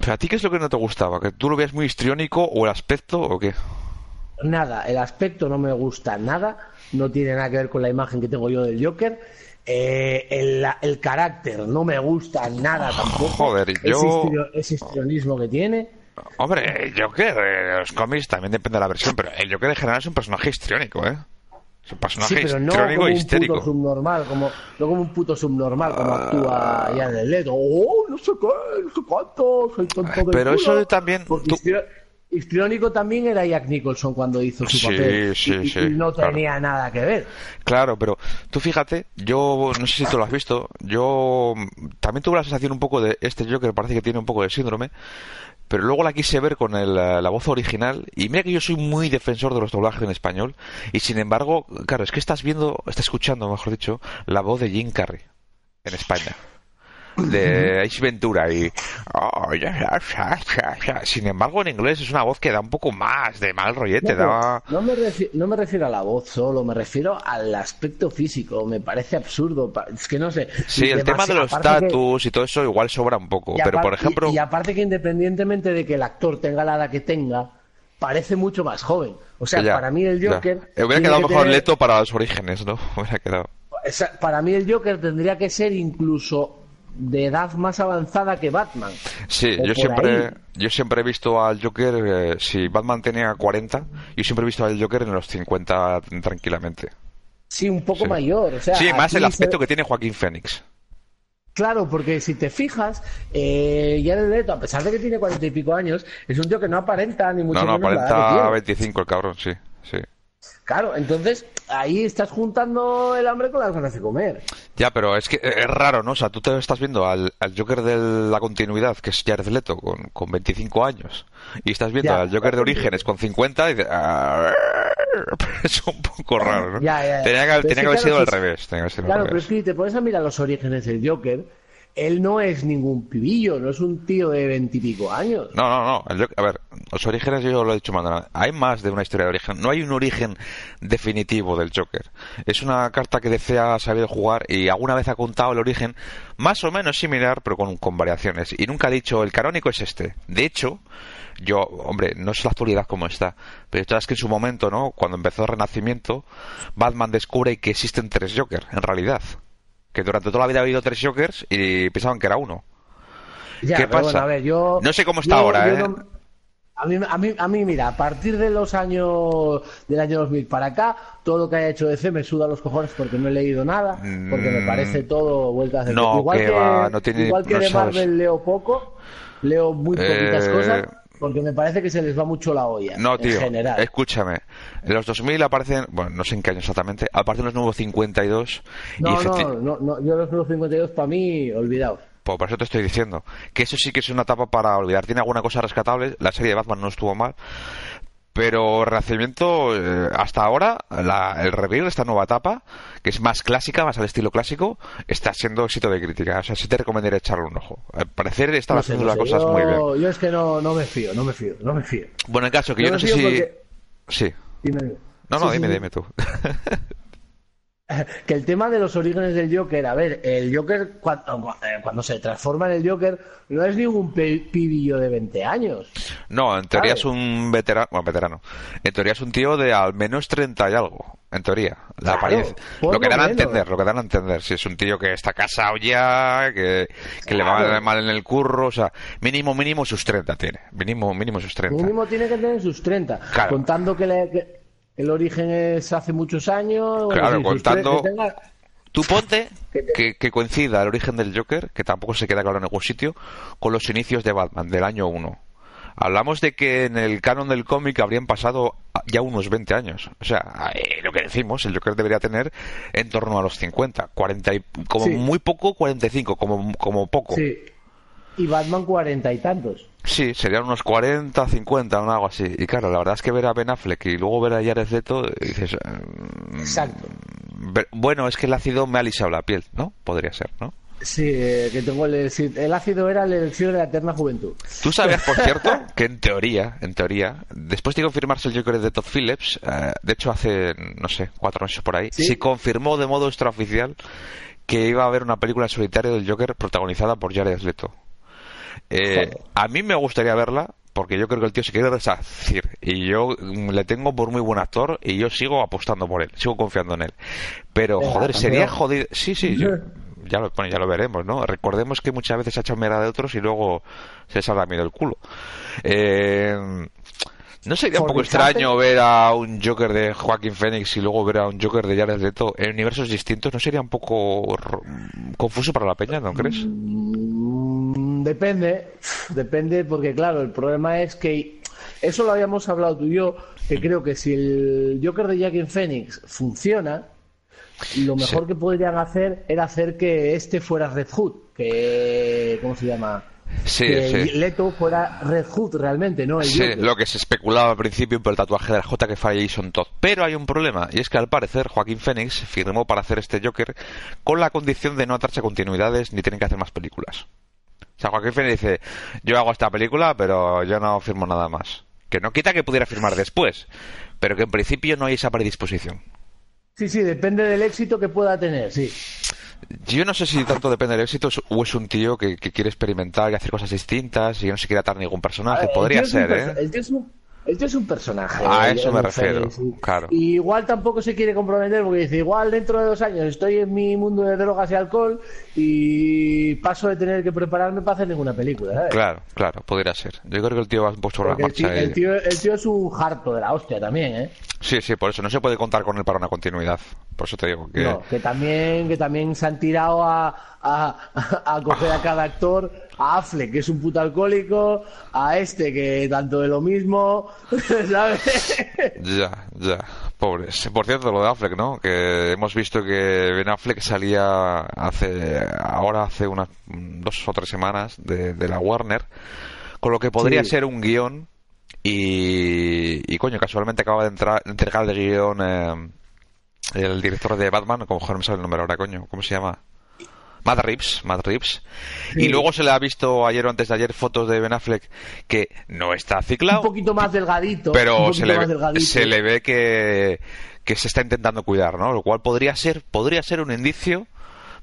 Pero ¿A ti qué es lo que no te gustaba? ¿Que tú lo veas muy histriónico o el aspecto o qué? Nada, el aspecto no me gusta nada, no tiene nada que ver con la imagen que tengo yo del Joker. Eh, el, el carácter no me gusta nada tampoco. Joder, yo- ese histrionismo que tiene. Hombre, el Joker, eh, los cómics también depende de la versión, pero el Joker en general es un personaje histriónico, ¿eh? Es un personaje Sí, pero no como e un histérico. puto subnormal, como, no como un puto subnormal como Ah. actúa ya en el Leto. Oh, no sé qué, no sé cuánto, soy tonto del Pero culo". eso también, Porque tú- histriónico también era Jack Nicholson cuando hizo su Sí, papel. sí, y, sí, y no claro. tenía nada que ver. Claro, pero tú fíjate, yo no sé si tú lo has visto, yo también tuve la sensación un poco de este Joker, parece que tiene un poco de síndrome, pero luego la quise ver con el, eh, la voz original y mira que yo soy muy defensor de los doblajes en español y sin embargo, claro, es que estás viendo, estás escuchando, mejor dicho, la voz de Jim Carrey en España. De Ace Ventura y oh, ya, ya, ya, ya, ya. sin embargo en inglés es una voz que da un poco más de mal rollete No, pero da no, me no me refiero a la voz solo, me refiero al aspecto físico. Me parece absurdo. Es que no sé. Sí, el tema de los que- status y todo eso igual sobra un poco. y Pero, por ejemplo, Y, y aparte que independientemente de que el actor tenga la edad que tenga, parece mucho más joven. O sea, ya, para mí el. Joker. Eh, Hubiera quedado que mejor tener- Leto para los orígenes, ¿no? Hubiera quedado. Para mí el Joker tendría que ser incluso de edad más avanzada que Batman. Sí, O yo siempre, ahí. yo siempre he visto al Joker, eh, si Batman tenía 40, yo siempre he visto al Joker en los 50 tranquilamente. Sí, un poco Sí. mayor. O sea, sí, más el aspecto se- que tiene Joaquín Fénix. Claro, porque si te fijas, eh, Jared Leto, a pesar de que tiene cuarenta y pico años, es un tío que no aparenta ni mucho No, no, menos la edad que aparenta tiene. 25 el cabrón, sí, sí. Claro, entonces ahí estás juntando el hambre con las ganas de comer. Ya, pero es que es raro, ¿no? O sea, tú te estás viendo al, al Joker de la continuidad, que es Jared Leto, con, con 25 años, y estás viendo Ya. al Joker de Orígenes con 50 y dices, "Ah, es un poco raro, ¿no? Ya, ya, ya. Tenía que, tenía que que, haber claro, sido al revés. tenía que haber sido al Claro, pero es que te pones a mirar los orígenes del Joker, él no es ningún pibillo, no es un tío de veintipico años. No, no, no. a ver, los orígenes yo lo he dicho más. Hay más de una historia de origen. No hay un origen definitivo del Joker. Es una carta que desea saber jugar y alguna vez ha contado el origen más o menos similar, pero con, con variaciones. Y nunca ha dicho el canónico es este. De hecho, yo, hombre, no sé la actualidad cómo está, pero sabes que en su momento, ¿no? Cuando empezó el Renacimiento, Batman descubre que existen tres Joker, en realidad. Que durante toda la vida ha habido tres Jokers y pensaban que era uno. Ya, ¿Qué pasa? bueno, a ver, yo, No sé cómo está yo- ahora, yo ¿eh? no- a, mí, a, mí, a mí, mira, a partir de los años del año 2000 para acá, todo lo que haya hecho DC me suda los cojones porque no he leído nada, porque me Mm. parece todo vueltas de No, igual que que, va, no tiene- igual que no de sabes. Marvel leo poco, leo muy poquitas Eh, cosas, porque me parece que se les va mucho la olla. No, en tío, general. escúchame. En los 2000 aparecen, bueno, no sé en qué año exactamente, aparecen los nuevos 52 y No, efecti- no, no, no, yo los nuevos 52 para mí, olvidados. Pues por eso te estoy diciendo que eso sí que es una etapa para olvidar. Tiene alguna cosa rescatable. La serie de Batman no estuvo mal. Pero Renacimiento, eh, hasta ahora, la- el de esta nueva etapa, que es más clásica, más al estilo clásico, está siendo éxito de crítica. O sea, sí te recomendaría echarle un ojo. Al parecer están No sé, haciendo no las sé, cosas yo, muy bien. Yo es que no, no me fío, no me fío, no me fío. Bueno, el caso que yo no sé si... porque- Sí. Dime. No, no, sí, dime, sí. dime tú. que el tema de los orígenes del Joker, a ver, el Joker cuando, cuando se transforma en el Joker no es ningún pibillo de 20 años. No, en teoría es un veterano, bueno, veterano. En teoría es un tío de al menos 30 y algo, en teoría. La apariencia. Lo que dan a entender, lo que dan a entender. Si es un tío que está casado ya, que, le va mal en el curro, o sea, mínimo, mínimo sus 30 tiene. Mínimo, mínimo sus 30. Mínimo tiene que tener sus 30. Contando que le el origen es hace muchos años. Claro, contando. Tú ponte que, coincida el origen del Joker, que tampoco se queda claro en ningún sitio, con los inicios de Batman, del año 1. Hablamos de que en el canon del cómic habrían pasado ya unos 20 años. O sea, eh, lo que decimos, el Joker debería tener en torno a los 50, 40 y, como muy poco, 45, como, como poco. Sí. Y Batman cuarenta y tantos. Sí, serían unos 40, 50 o algo así. Y claro, la verdad es que ver a Ben Affleck y luego ver a Jared Leto, dices... Mm, Exacto. Bueno, es que el ácido me ha lisado la piel, ¿no? Podría ser, ¿no? Sí, eh, que tengo el, el ácido era la elección de la eterna juventud. Tú sabías, por cierto, que en teoría, en teoría, después de confirmarse el Joker de Todd Phillips, eh, de hecho hace, no sé, cuatro meses por ahí, se confirmó de modo extraoficial que iba a haber una película en solitario del Joker protagonizada por Jared Leto. Eh, a mí me gustaría verla porque yo creo que el tío se quiere resarcir y yo le tengo por muy buen actor y yo sigo apostando por él, sigo confiando en él. Pero, joder, sería jodido. Sí, sí, ya, lo, ya lo veremos, ¿no? Recordemos que muchas veces ha hecho mera de otros y luego se sale a mí del culo. Eh, ¿No sería un poco extraño ver a un Joker de Joaquín Phoenix y luego ver a un Joker de Jared Leto en universos distintos? ¿No sería un poco confuso para la peña, no crees? Mm, Depende, depende, porque claro, el problema es que eso lo habíamos hablado tú y yo, que creo que si el Joker de Jackie Phoenix funciona, lo mejor que podrían hacer era hacer que este fuera Red Hood, que ¿cómo se llama? Sí, que Leto fuera Red Hood realmente, ¿no? sí, lo que se especulaba al principio por el tatuaje de la J que fue Jason Todd. Pero hay un problema, y es que al parecer Joaquín Phoenix firmó para hacer este Joker con la condición de no atarse continuidades ni tener que hacer más películas. O sea, Joaquín Phoenix dice, yo hago esta película, pero yo no firmo nada más. Que no quita que pudiera firmar después, pero que en principio no hay esa predisposición. Sí, sí, depende del éxito que pueda tener, sí. Yo no sé si tanto depende del éxito o es un tío que, quiere experimentar y hacer cosas distintas y no se quiere atar ningún personaje. Podría ser, ¿eh? El tío es un este es un personaje. A eso me refiero, claro. igual tampoco se quiere comprometer porque dice, igual dentro de dos años estoy en mi mundo de drogas y alcohol y paso de tener que prepararme para hacer ninguna película. Claro, claro, podría ser. Yo creo que el tío va a por la marcha. El tío, el tío, es un harto de la hostia también, ¿eh? Sí, sí, por eso no se puede contar con él para una continuidad. Por eso te digo que... No, que también, que también se han tirado a, a, a coger a cada actor a Affleck, que es un puto alcohólico, a este que tanto de lo mismo, ¿sabes? Ya, ya, pobres. Por cierto, lo de Affleck, ¿no? Que hemos visto que Ben Affleck salía hace, ahora hace unas dos o tres semanas de, la Warner, con lo que podría ser un guion y, y, coño, casualmente acaba de entrar, entregar el guion eh, el director de Batman, como mejor me sale el nombre ahora, coño, ¿cómo se llama? Matt Reeves, Matt Reeves. Y luego se le ha visto ayer o antes de ayer fotos de Ben Affleck que no está ciclado. Un poquito más delgadito. Pero se, le, se le ve que, que se está intentando cuidar, ¿no? Lo cual podría ser, podría ser un indicio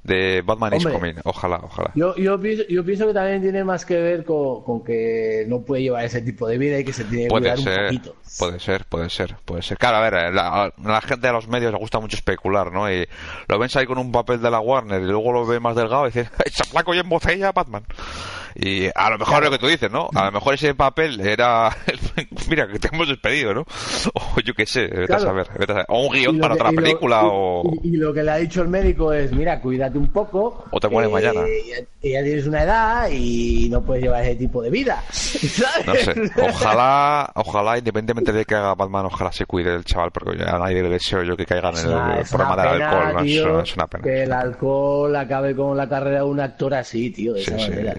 de Batman is Coming. Ojalá, ojalá. Yo, yo, pienso, yo pienso que también tiene más que ver con, que no puede llevar ese tipo de vida y que se tiene que puede ser, un poquito. Puede ser, puede ser, puede ser. Claro, a ver, la, la, gente de los medios le gusta mucho especular, ¿no? Y lo ven ahí con un papel de la Warner y luego lo ven más delgado y dicen, ¡Echa flaco y en botella, Batman! Y a lo mejor lo que tú dices, ¿no? A lo mejor ese papel era. Mira, que te hemos despedido, ¿no? O yo qué sé, vete, a saber, O un guion para otra película, o. Y, lo que le ha dicho el médico es: mira, cuídate un poco. O te mueres mañana. Ya, ya, tienes una edad y no puedes llevar ese tipo de vida. No sé. Ojalá, ojalá, independientemente de que haga Batman, ojalá se cuide el chaval, porque ya a nadie le deseo yo que caigan en el programa del alcohol. es, una pena. Que el alcohol acabe con la carrera de un actor así, tío. De esa manera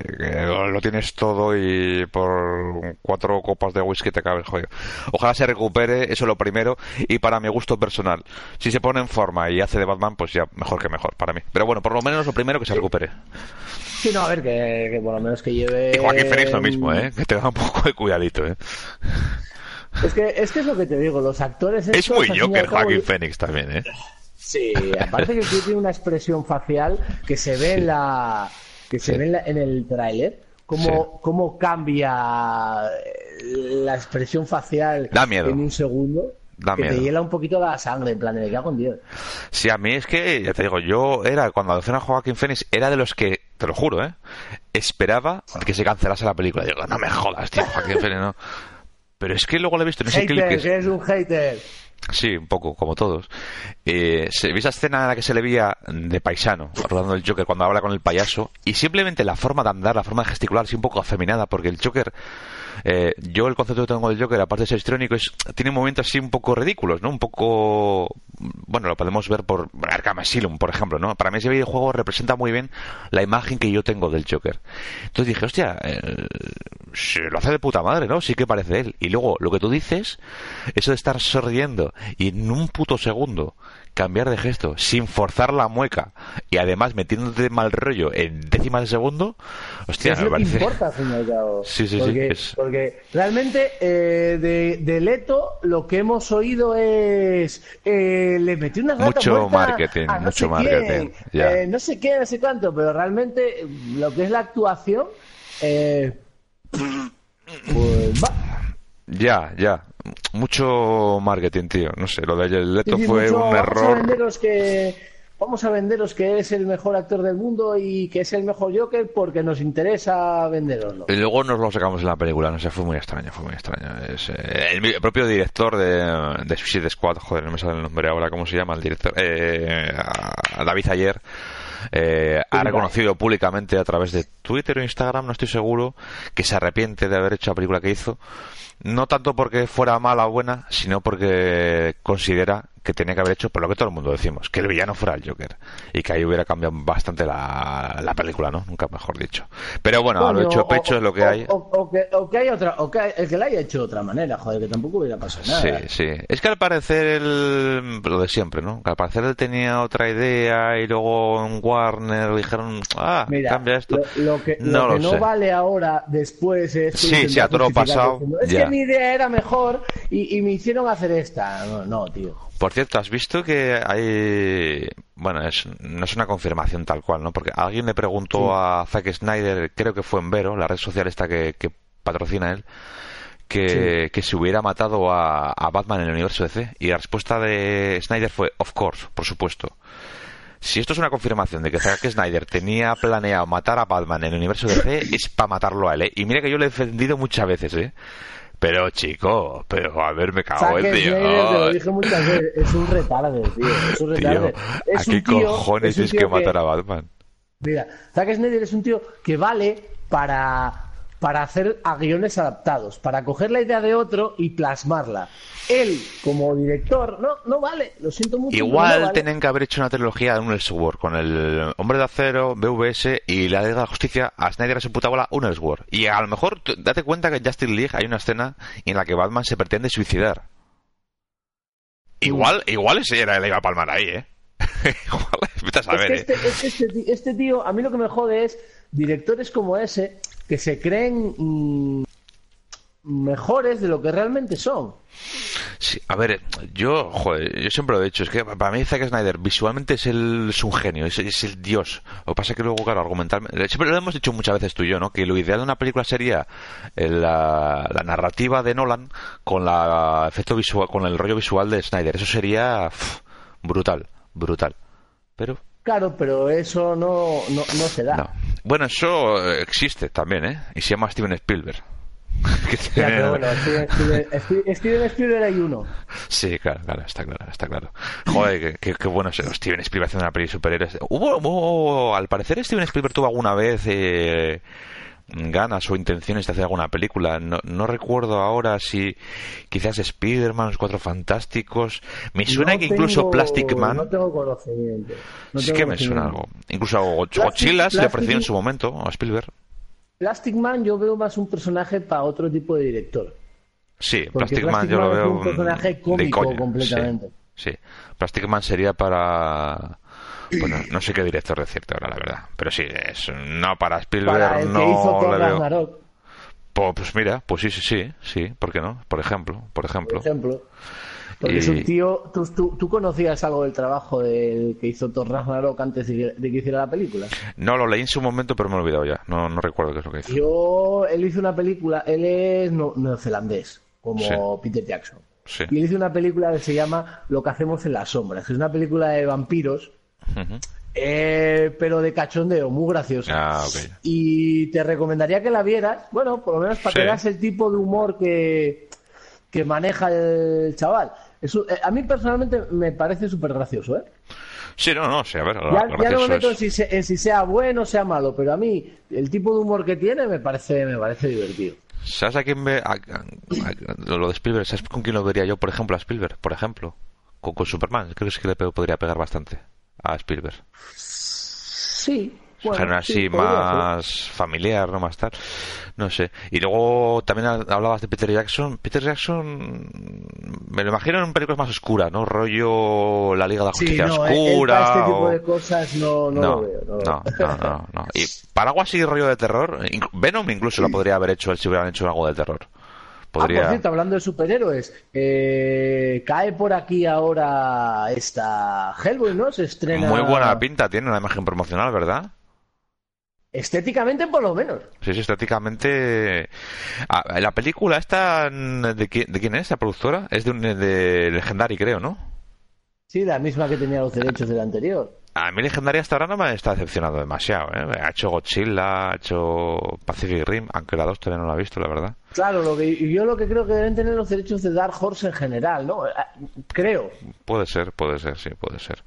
lo tienes todo y por cuatro copas de whisky te cabe el joyo. Ojalá se recupere, eso es lo primero, y para mi gusto personal. Si se pone en forma y hace de Batman, pues ya mejor que mejor para mí. Pero bueno, por lo menos lo primero que se recupere. Sí, no, a ver, que, por lo menos que lleve... Y Joaquín Phoenix lo mismo, ¿eh? Que tenga un poco de cuidadito, ¿eh? Es que, es que es lo que te digo, los actores... Es muy Joker Joaquín Phoenix también, ¿eh? Sí, aparte que tiene una expresión facial que se ve en la que se ve en, el tráiler, cómo, cómo cambia la expresión facial en un segundo. Da que te hiela un poquito la sangre, en plan, de que con Dios. Sí, a mí es que, ya te digo, yo era, cuando a Joaquín Phoenix, era de los que, te lo juro, ¿eh? Esperaba que se cancelase la película. Digo, no me jodas, tío, Joaquín Phoenix, no. Pero es que luego lo he visto en ese clip que es... un hater. Sí, un poco, como todos. Eh, se vi esa escena en la que se le veía de paisano, rodando el Joker cuando habla con el payaso, y simplemente la forma de andar, la forma de gesticular, sí un poco afeminada, porque el Joker eh, yo el concepto que tengo del Joker, aparte de ser histrónico, es, tiene momentos así un poco ridículos, ¿no? Un poco... Bueno, lo podemos ver por Arkham Asylum, por ejemplo, ¿no? Para mí ese videojuego representa muy bien la imagen que yo tengo del Joker. Entonces dije, hostia, se lo hace de puta madre, ¿no? Sí que parece él. Y luego, lo que tú dices, eso de estar sonriendo y en un puto segundo cambiar de gesto sin forzar la mueca y además metiéndote mal rollo en décimas de segundo, hostia, me parece. importa, señor Sí, sí, porque, sí. Porque realmente eh, de, de, Leto lo que hemos oído es. Eh, le metió una rata Mucho marketing, no mucho marketing. Eh, no sé qué, no sé cuánto, pero realmente lo que es la actuación. Eh, pues va. Ya, ya mucho marketing, tío. No sé, lo de Leto fue un error. A que vamos a venderos que es el mejor actor del mundo y que es el mejor Joker porque nos interesa venderoslo. Y luego nos lo sacamos en la película, no sé, fue muy extraño, fue muy extraño. Es, eh, el, propio director de, de, Suicide Squad, joder, no me sale el nombre ahora, ¿cómo se llama el director? Eh, David Ayer. Eh, ha reconocido públicamente a través de Twitter o Instagram, no estoy seguro, que se arrepiente de haber hecho la película que hizo no tanto porque fuera mala o buena, sino porque considera que tenía que haber hecho por lo que todo el mundo decimos, que el villano fuera el Joker y que ahí hubiera cambiado bastante la, la película, ¿no? Nunca mejor dicho. Pero bueno, lo hecho pecho es lo que hay. O, que, o, que, hay otra, o que, el que la haya hecho de otra manera, joder, que tampoco hubiera pasado nada. Sí, sí. Es que al parecer el, lo de siempre, ¿no? Que al parecer él tenía otra idea y luego en Warner dijeron, ah, cambia esto. Lo, que, no, no vale ahora después es. Sí, sí, a todo lo pasado. es que mi idea era mejor y, y me hicieron hacer esta. No, no, tío. Por cierto, ¿has visto que hay... Bueno, es, no es una confirmación tal cual, ¿no? Porque alguien le preguntó a Zack Snyder, creo que fue en Vero, la red social esta que, patrocina él, que, que, se hubiera matado a, a, Batman en el universo DC. Y la respuesta de Snyder fue, of course, por supuesto. Si esto es una confirmación de que Zack Snyder tenía planeado matar a Batman en el universo DC, es para matarlo a él, ¿eh? Y mira que yo lo he defendido muchas veces, ¿eh? Pero chico, pero a ver, me cago en tío. Te lo dije muchas veces, es un retarde, tío. Es un retarde. ¿A qué cojones es, que matar a Batman? Mira, Zack Snyder es un tío que vale para para hacer a guiones adaptados, para coger la idea de otro y plasmarla. Él, como director, no, no vale, lo siento mucho. Igual tienen que haber hecho una trilogía de un Elseworld con el Hombre de Acero, BVS y la Liga de la Justicia a Snyder a su puta bola un Elseworld. Y a lo mejor, date cuenta que en Justice League hay una escena en la que Batman se pretende suicidar. Igual, igual ese era el iba a palmar ahí, ¿eh? igual, a saber, ¿eh? este, este, este tío, a mí lo que me jode es directores como ese que se creen mm, mejores de lo que realmente son. Sí, a ver, yo, joder, yo siempre lo he dicho, es que para mí Zack Snyder visualmente es, el, es un genio, es, el dios. Lo que pasa es que luego, claro, argumentalmente, siempre lo hemos dicho muchas veces tú y yo, ¿no? Que lo ideal de una película sería eh, la, narrativa de Nolan con la efecto visual, con el rollo visual de Snyder. Eso sería brutal, brutal. Pero Claro, pero eso no, no, no se da. Bueno, eso eh, existe también, ¿eh? Y se llama Steven Spielberg. ya, pero bueno, Steven, Spielberg hay uno. Sí, claro, claro, está claro, está claro. Joder, qué, qué, bueno Steven Spielberg haciendo una peli de superhéroes. Hubo, hubo, al parecer Steven Spielberg tuvo alguna vez eh, ganas o intenciones de hacer alguna película. No, no recuerdo ahora si quizás Spider-Man, Los Cuatro Fantásticos. Me suena que incluso Plastic Man. No tengo conocimiento. sí que me suena algo. Incluso Godzilla se le ofreció en su momento a Spielberg. Plastic Man yo veo más un personaje para otro tipo de director. Sí, Plastic, Man yo lo veo. un personaje cómico completamente. Sí, sí, Plastic Man sería para bueno, no sé qué director decirte ahora, la verdad. Pero sí, es no para Spielberg, no Pues, mira, pues sí, sí, sí, sí, ¿por qué no? Por ejemplo, por ejemplo. Por ejemplo. Porque Y- es un tío. ¿tú, tú, tú conocías algo del trabajo del que hizo Thor Ragnarok antes de, que hiciera la película? No, lo leí en su momento, pero me he olvidado ya. No, no recuerdo qué es lo que hizo. Yo. Él hizo una película. Él es neozelandés, como Peter Jackson. Sí. Y él hizo una película que se llama Lo que hacemos en las sombras. que Es una película de vampiros, Eh, pero de cachondeo, muy graciosa. Ah. Y te recomendaría que la vieras, bueno, por lo menos para Sí. que veas el tipo de humor que, que maneja el chaval. Eso, eh, a mí personalmente me parece súper gracioso, ¿eh? Sí, no, no, sí, a ver, Ya, ya no gracioso me meto en si, se- en si sea bueno o sea malo, pero a mí el tipo de humor que tiene me parece, me parece divertido. ¿Sabes a quién ve? a- a- a- lo de Spielberg, ¿sabes con quién lo vería yo, por ejemplo, a Spielberg? Por ejemplo, con, con Superman. Creo que sí que le podría pegar bastante a Spielberg. Sí, bueno, género sí, así ser. más familiar, no más tal. No sé. Y luego también ha- hablabas de Peter Jackson. Peter Jackson me lo imagino en películas más oscuras, ¿no? Rollo La Liga de la Sí, Justicia no, él- él Oscura. para este tipo o- de cosas no, no, no, lo veo. No, lo no, veo. no, no, no. Y para algo así rollo de terror, Venom incluso lo podría haber hecho él si hubieran hecho algo de terror. Ah, por cierto, hablando de superhéroes, eh, cae por aquí ahora esta Hellboy, ¿no? Se estrena. Muy buena pinta tiene la imagen promocional, ¿verdad? Estéticamente, por lo menos. Sí, sí, estéticamente. Ah, la película esta, ¿de quién, de quién es la productora? Es de, un, de Legendary, creo, ¿no? Sí, la misma que tenía los derechos del anterior. A mí Legendary hasta ahora no me está decepcionando demasiado, ¿eh? Ha hecho Godzilla, ha hecho Pacific Rim, aunque la 2 todavía no la he visto, la verdad. Claro, lo que, yo lo que creo que deben tener los derechos de Dark Horse en general, ¿no? Eh, Creo. Puede ser, puede ser, sí, puede ser.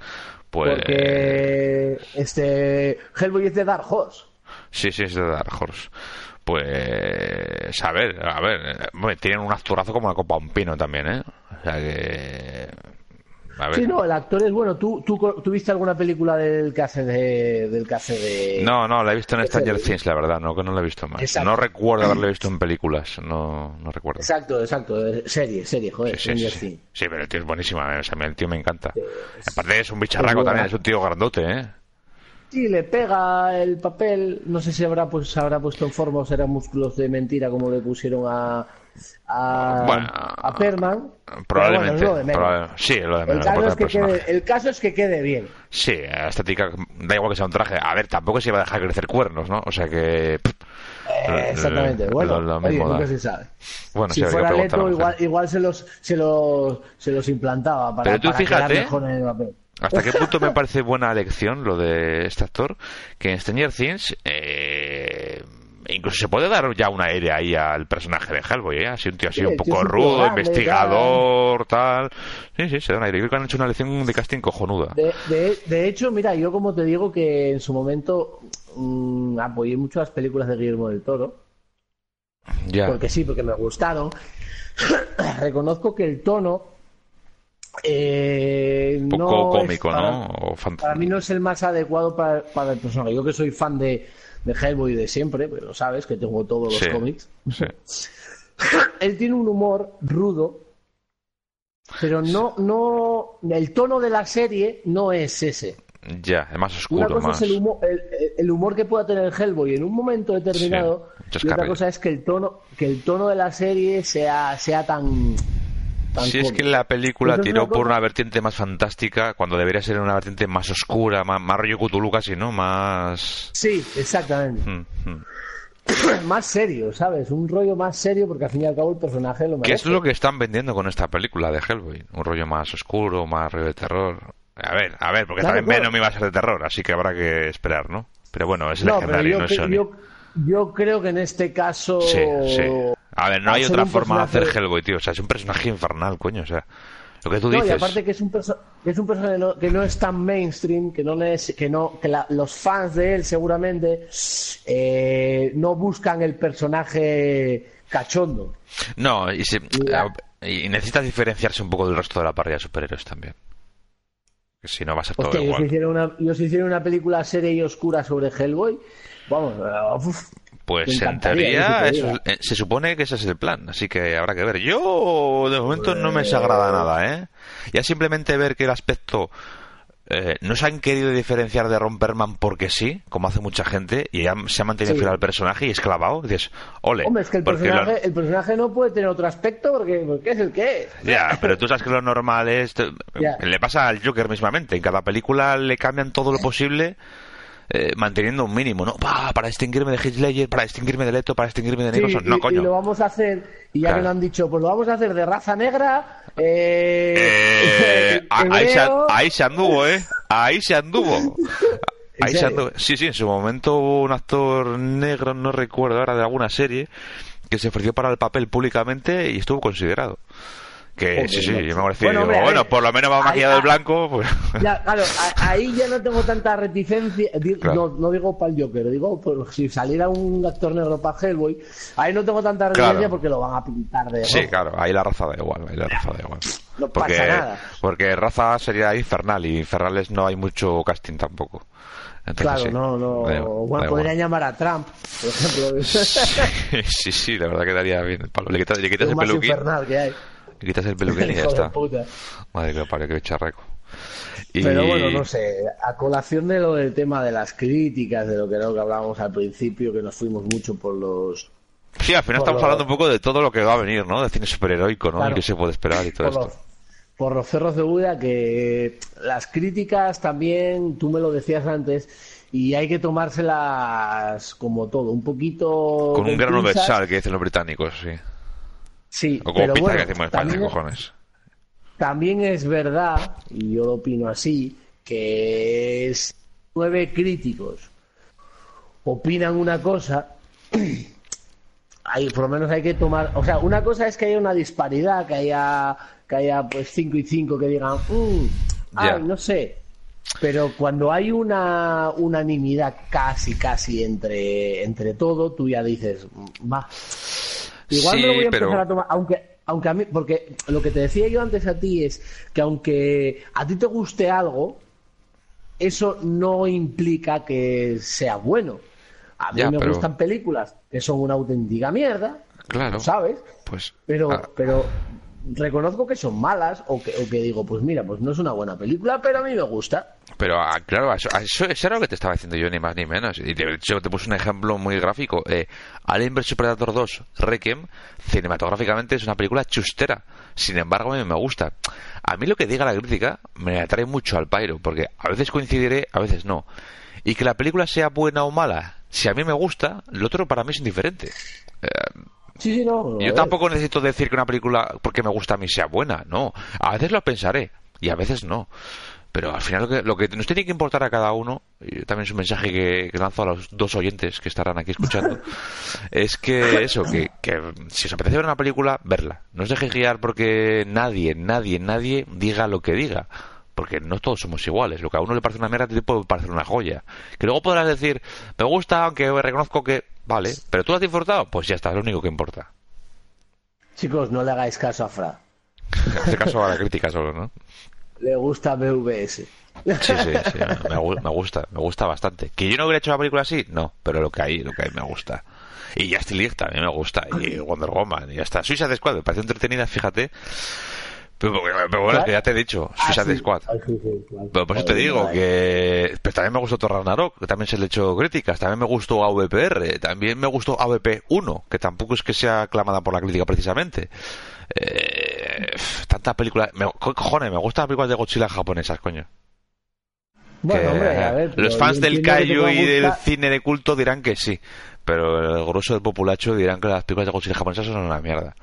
Pues... Porque este Hellboy es de Dark Horse. Sí, sí, es de Dark Horse. Pues, a ver, a ver, eh, tienen un actorazo como la copa un pino también, ¿eh? O sea que... A ver. Sí, no, el actor es bueno. ¿Tú, tú, tú viste alguna película del que hace de, del que hace de... No, no, la he visto en Stranger Things, la verdad, no, que no la he visto más. Exacto. No recuerdo haberla visto en películas, no, no recuerdo. Exacto, exacto. eh, Serie, serie, joder. Sí, sí, sí. Sí, pero el tío es buenísimo, eh, o sea, el tío me encanta. es- Aparte es un bicharraco es también, es un tío grandote, ¿eh? Sí, le pega el papel. No sé si habrá pues habrá puesto en forma o serán músculos de mentira como le pusieron a a, Bueno, a Perman. Probablemente. bueno, es lo de menos. probable- sí, es lo de el, caso es que quede, el caso es que quede bien. Sí, estética, da igual que sea un traje. A ver, tampoco se iba a dejar crecer cuernos, ¿no? O sea que... pff, Eh, exactamente. Bueno, lo oye, nunca se sabe. Bueno, si fuera Leto, igual, igual se los se los se los implantaba para, Pero tú para fíjate, mejor en el papel. ¿Hasta qué punto me parece buena elección lo de este actor? Que en Stranger Things eh, incluso se puede dar ya un aire ahí al personaje de Hellboy, ¿eh? Así un tío así Sí, un poco rudo, grande, investigador, tal. Sí, sí, se da un aire. Creo que han hecho una elección de casting cojonuda. De, de, de hecho, mira, yo como te digo que en su momento mm, apoyé mucho las películas de Guillermo del Toro. Ya. porque sí, porque me gustaron. Reconozco que el tono eh, Un poco no cómico, para- ¿no? O Para mí no es el más adecuado para, para el personaje. Yo que soy fan de, de Hellboy de siempre, pero lo sabes, que tengo todos los Sí, cómics. sí. Él tiene un humor rudo, pero no, no, el tono de la serie no es ese. Ya, es más Una oscuro, cosa más. es el humor, el, el humor que pueda tener Hellboy en un momento determinado, Sí, y otra cosa es que el tono, que el tono de la serie sea, sea tan, tan Si es que la película Entonces, tiró una por cosa- una vertiente más fantástica cuando debería ser una vertiente más oscura, más, más rollo Cthulhu casi, ¿no? Más... Sí, exactamente. Mm, mm. más serio, ¿sabes? Un rollo más serio porque al fin y al cabo el personaje lo ¿Qué es merece. lo que están vendiendo con esta película de Hellboy? Un rollo más oscuro, más rollo de terror. A ver, a ver, porque Claro, también. Venom iba a ser de terror, así que habrá que esperar, ¿no? Pero bueno, es No, legendario, no es Sony. yo, yo creo que en este caso... Sí, sí. A ver, no hay otra forma de hacer Hellboy, tío. O sea, es un personaje infernal, coño. O sea, lo que tú No, y dices. aparte que es un, perso- que es un personaje no- que no es tan mainstream, que no es, que no, que la- los fans de él seguramente eh, no buscan el personaje cachondo. No, y, La- y necesita diferenciarse un poco del resto de la parrilla de superhéroes también. Que si no va a ser todo Hostia, yo si, igual. hiciera una, yo si hiciera una película seria y oscura sobre Hellboy, vamos, eh, uf, Pues en encantaría, teoría eso eh, se supone que ese es el plan, así que habrá que ver. Yo de momento no me desagrada nada, ¿eh? Ya simplemente ver que el aspecto eh, no se han querido diferenciar de Romperman porque sí, como hace mucha gente, y ya se ha mantenido Sí. fiel al personaje y es clavado. Dices, ole. Hombre, es que el lo- personaje, el personaje no puede tener otro aspecto porque, porque es el que es. Ya, pero tú sabes que lo normal es. te-. Le pasa al Joker mismamente. En cada película le cambian todo lo posible. Eh, manteniendo un mínimo, ¿no? Pa, para distinguirme de Ledger, para distinguirme de Leto, para distinguirme de Sí, Nicholson. y, no, y coño. lo vamos a hacer, y ya Claro. que nos han dicho, pues lo vamos a hacer de raza negra, eh, Eh, ahí, se, ahí se anduvo, ¿eh? Ahí se anduvo. ¿En Ahí se anduvo. Sí, sí, en su momento hubo un actor negro, no recuerdo ahora, de alguna serie, que se ofreció para el papel públicamente y estuvo considerado. Que sí, sí, yo me pareció, Bueno, digo, bueno, ver, por lo menos va maquillado de blanco, pues... Ya, claro, a- ahí ya no tengo tanta reticencia. Claro. No, no digo para el Joker, digo por si saliera un actor negro para Hellboy. Ahí no tengo tanta reticencia Claro. porque lo van a pintar de Sí, claro, ahí la raza da igual, ahí la raza da igual. No porque, pasa nada. Porque raza sería infernal y infernales no hay mucho casting tampoco. Entonces, Claro, sí, no, no. da bueno, da podrían igual. llamar a Trump, por ejemplo. sí, sí, la verdad que daría bien el palo. Le quitas, le quitas el peluquín, infernal que hay. Le quitas el peluquín y ya está. puta. Madre que parió, que charreco. Y... Pero bueno, no sé, a colación de lo del tema de las críticas, de lo que era lo que hablábamos al principio, que nos fuimos mucho por los Sí, al final estamos lo- hablando un poco de todo lo que va a venir, ¿no? De cine superheroico, ¿no? Claro. Y qué se puede esperar y todo por los, esto. por los cerros de Buda, que las críticas también, tú me lo decías antes, y hay que tomárselas como todo, un poquito... Con un con gran pinzas. universal que dicen los británicos, sí. Sí, O como pero pizza bueno, que en España, también, cojones. también es verdad, y yo lo opino así, que es nueve críticos opinan una cosa, hay, por lo menos hay que tomar, o sea, una cosa es que haya una disparidad, que haya, que haya pues cinco y cinco que digan, "Mm, ay, no sé, pero cuando hay una unanimidad casi, casi entre, entre todo, tú ya dices, "Mm, va. Igual Sí, me lo voy a pero- empezar a tomar, aunque, aunque a mí, porque lo que te decía yo antes a ti es que aunque a ti te guste algo, eso no implica que sea bueno. A mí Ya, me pero- gustan películas que son una auténtica mierda, Claro. ¿lo ¿sabes? Pues. Pero, ah, pero reconozco que son malas o que, o que digo, pues mira, pues no es una buena película, pero a mí me gusta. Pero ah, claro, eso, eso, eso era lo que te estaba diciendo yo, ni más ni menos. Y de hecho, te puse un ejemplo muy gráfico. Eh, Alien vs Predator 2, Requiem, cinematográficamente es una película chustera. Sin embargo, a mí me gusta. A mí lo que diga la crítica me atrae mucho al pairo, porque a veces coincidiré, a veces no. Y que la película sea buena o mala, si a mí me gusta, lo otro para mí es indiferente. Eh, Sí, sí, no. a yo tampoco necesito decir que una película porque me gusta a mí sea buena, no. A veces lo pensaré y a veces no. Pero al final lo que, lo que nos tiene que importar a cada uno, y también es un mensaje que, que lanzo a los dos oyentes que estarán aquí escuchando, es que eso, que, que si os apetece ver una película, verla. No os dejéis guiar porque nadie, nadie, nadie diga lo que diga. Porque no todos somos iguales. Lo que a uno le parece una mierda, a ti te puede parecer una joya. Que luego podrás decir, me gusta, aunque reconozco que... Vale, pero tú lo has disfrutado, pues ya está, es lo único que importa. Chicos, no le hagáis caso a Fra. Este caso a la crítica solo, ¿no? Le gusta BVS. Sí, sí, sí, me, me gusta, me gusta bastante. ¿Que yo no hubiera hecho la película así? No, pero lo que hay, lo que hay me gusta. Y Justin League también me gusta, y Wonder Woman, y hasta Suicide Squad, me pareció entretenida, fíjate. Pero, pero bueno, es que ya te he dicho, Ah, Suicide sí. Squad. Ay, sí, sí, claro. Pero por eso te digo que... Pero también me gustó Ragnarok, que también se le echó críticas. También me gustó AVPR, también me gustó AVP 1, que tampoco es que sea aclamada por la crítica precisamente. Eh, tantas películas... Me, co- cojones, me gustan las películas de Godzilla japonesas, coño. Bueno, Que, hombre, a ver, los fans del Kaiju y del cine de culto dirán que sí. Pero el grueso del populacho dirán que las películas de Godzilla japonesas son una mierda.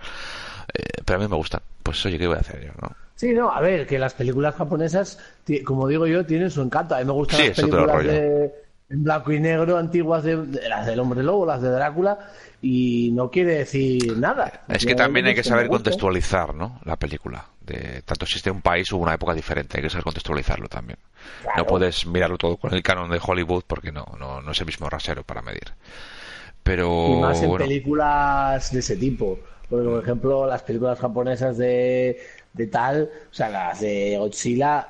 Eh, pero a mí me gustan. Pues oye, ¿qué voy a hacer yo, no? Sí, no, a ver, que las películas japonesas, como digo yo, tienen su encanto. A mí me gustan Sí, las películas de, en blanco y negro antiguas de, de las del Hombre Lobo, las de Drácula, y no quiere decir nada. Es que también hay que saber contextualizar, ¿no? La película. De, tanto si esté un país o una época diferente, hay que saber contextualizarlo también. Claro. No puedes mirarlo todo con el canon de Hollywood porque no, no, no es el mismo rasero para medir. Pero Y más en bueno, películas de ese tipo. Porque, por ejemplo, las películas japonesas de, de tal, o sea, las de Godzilla,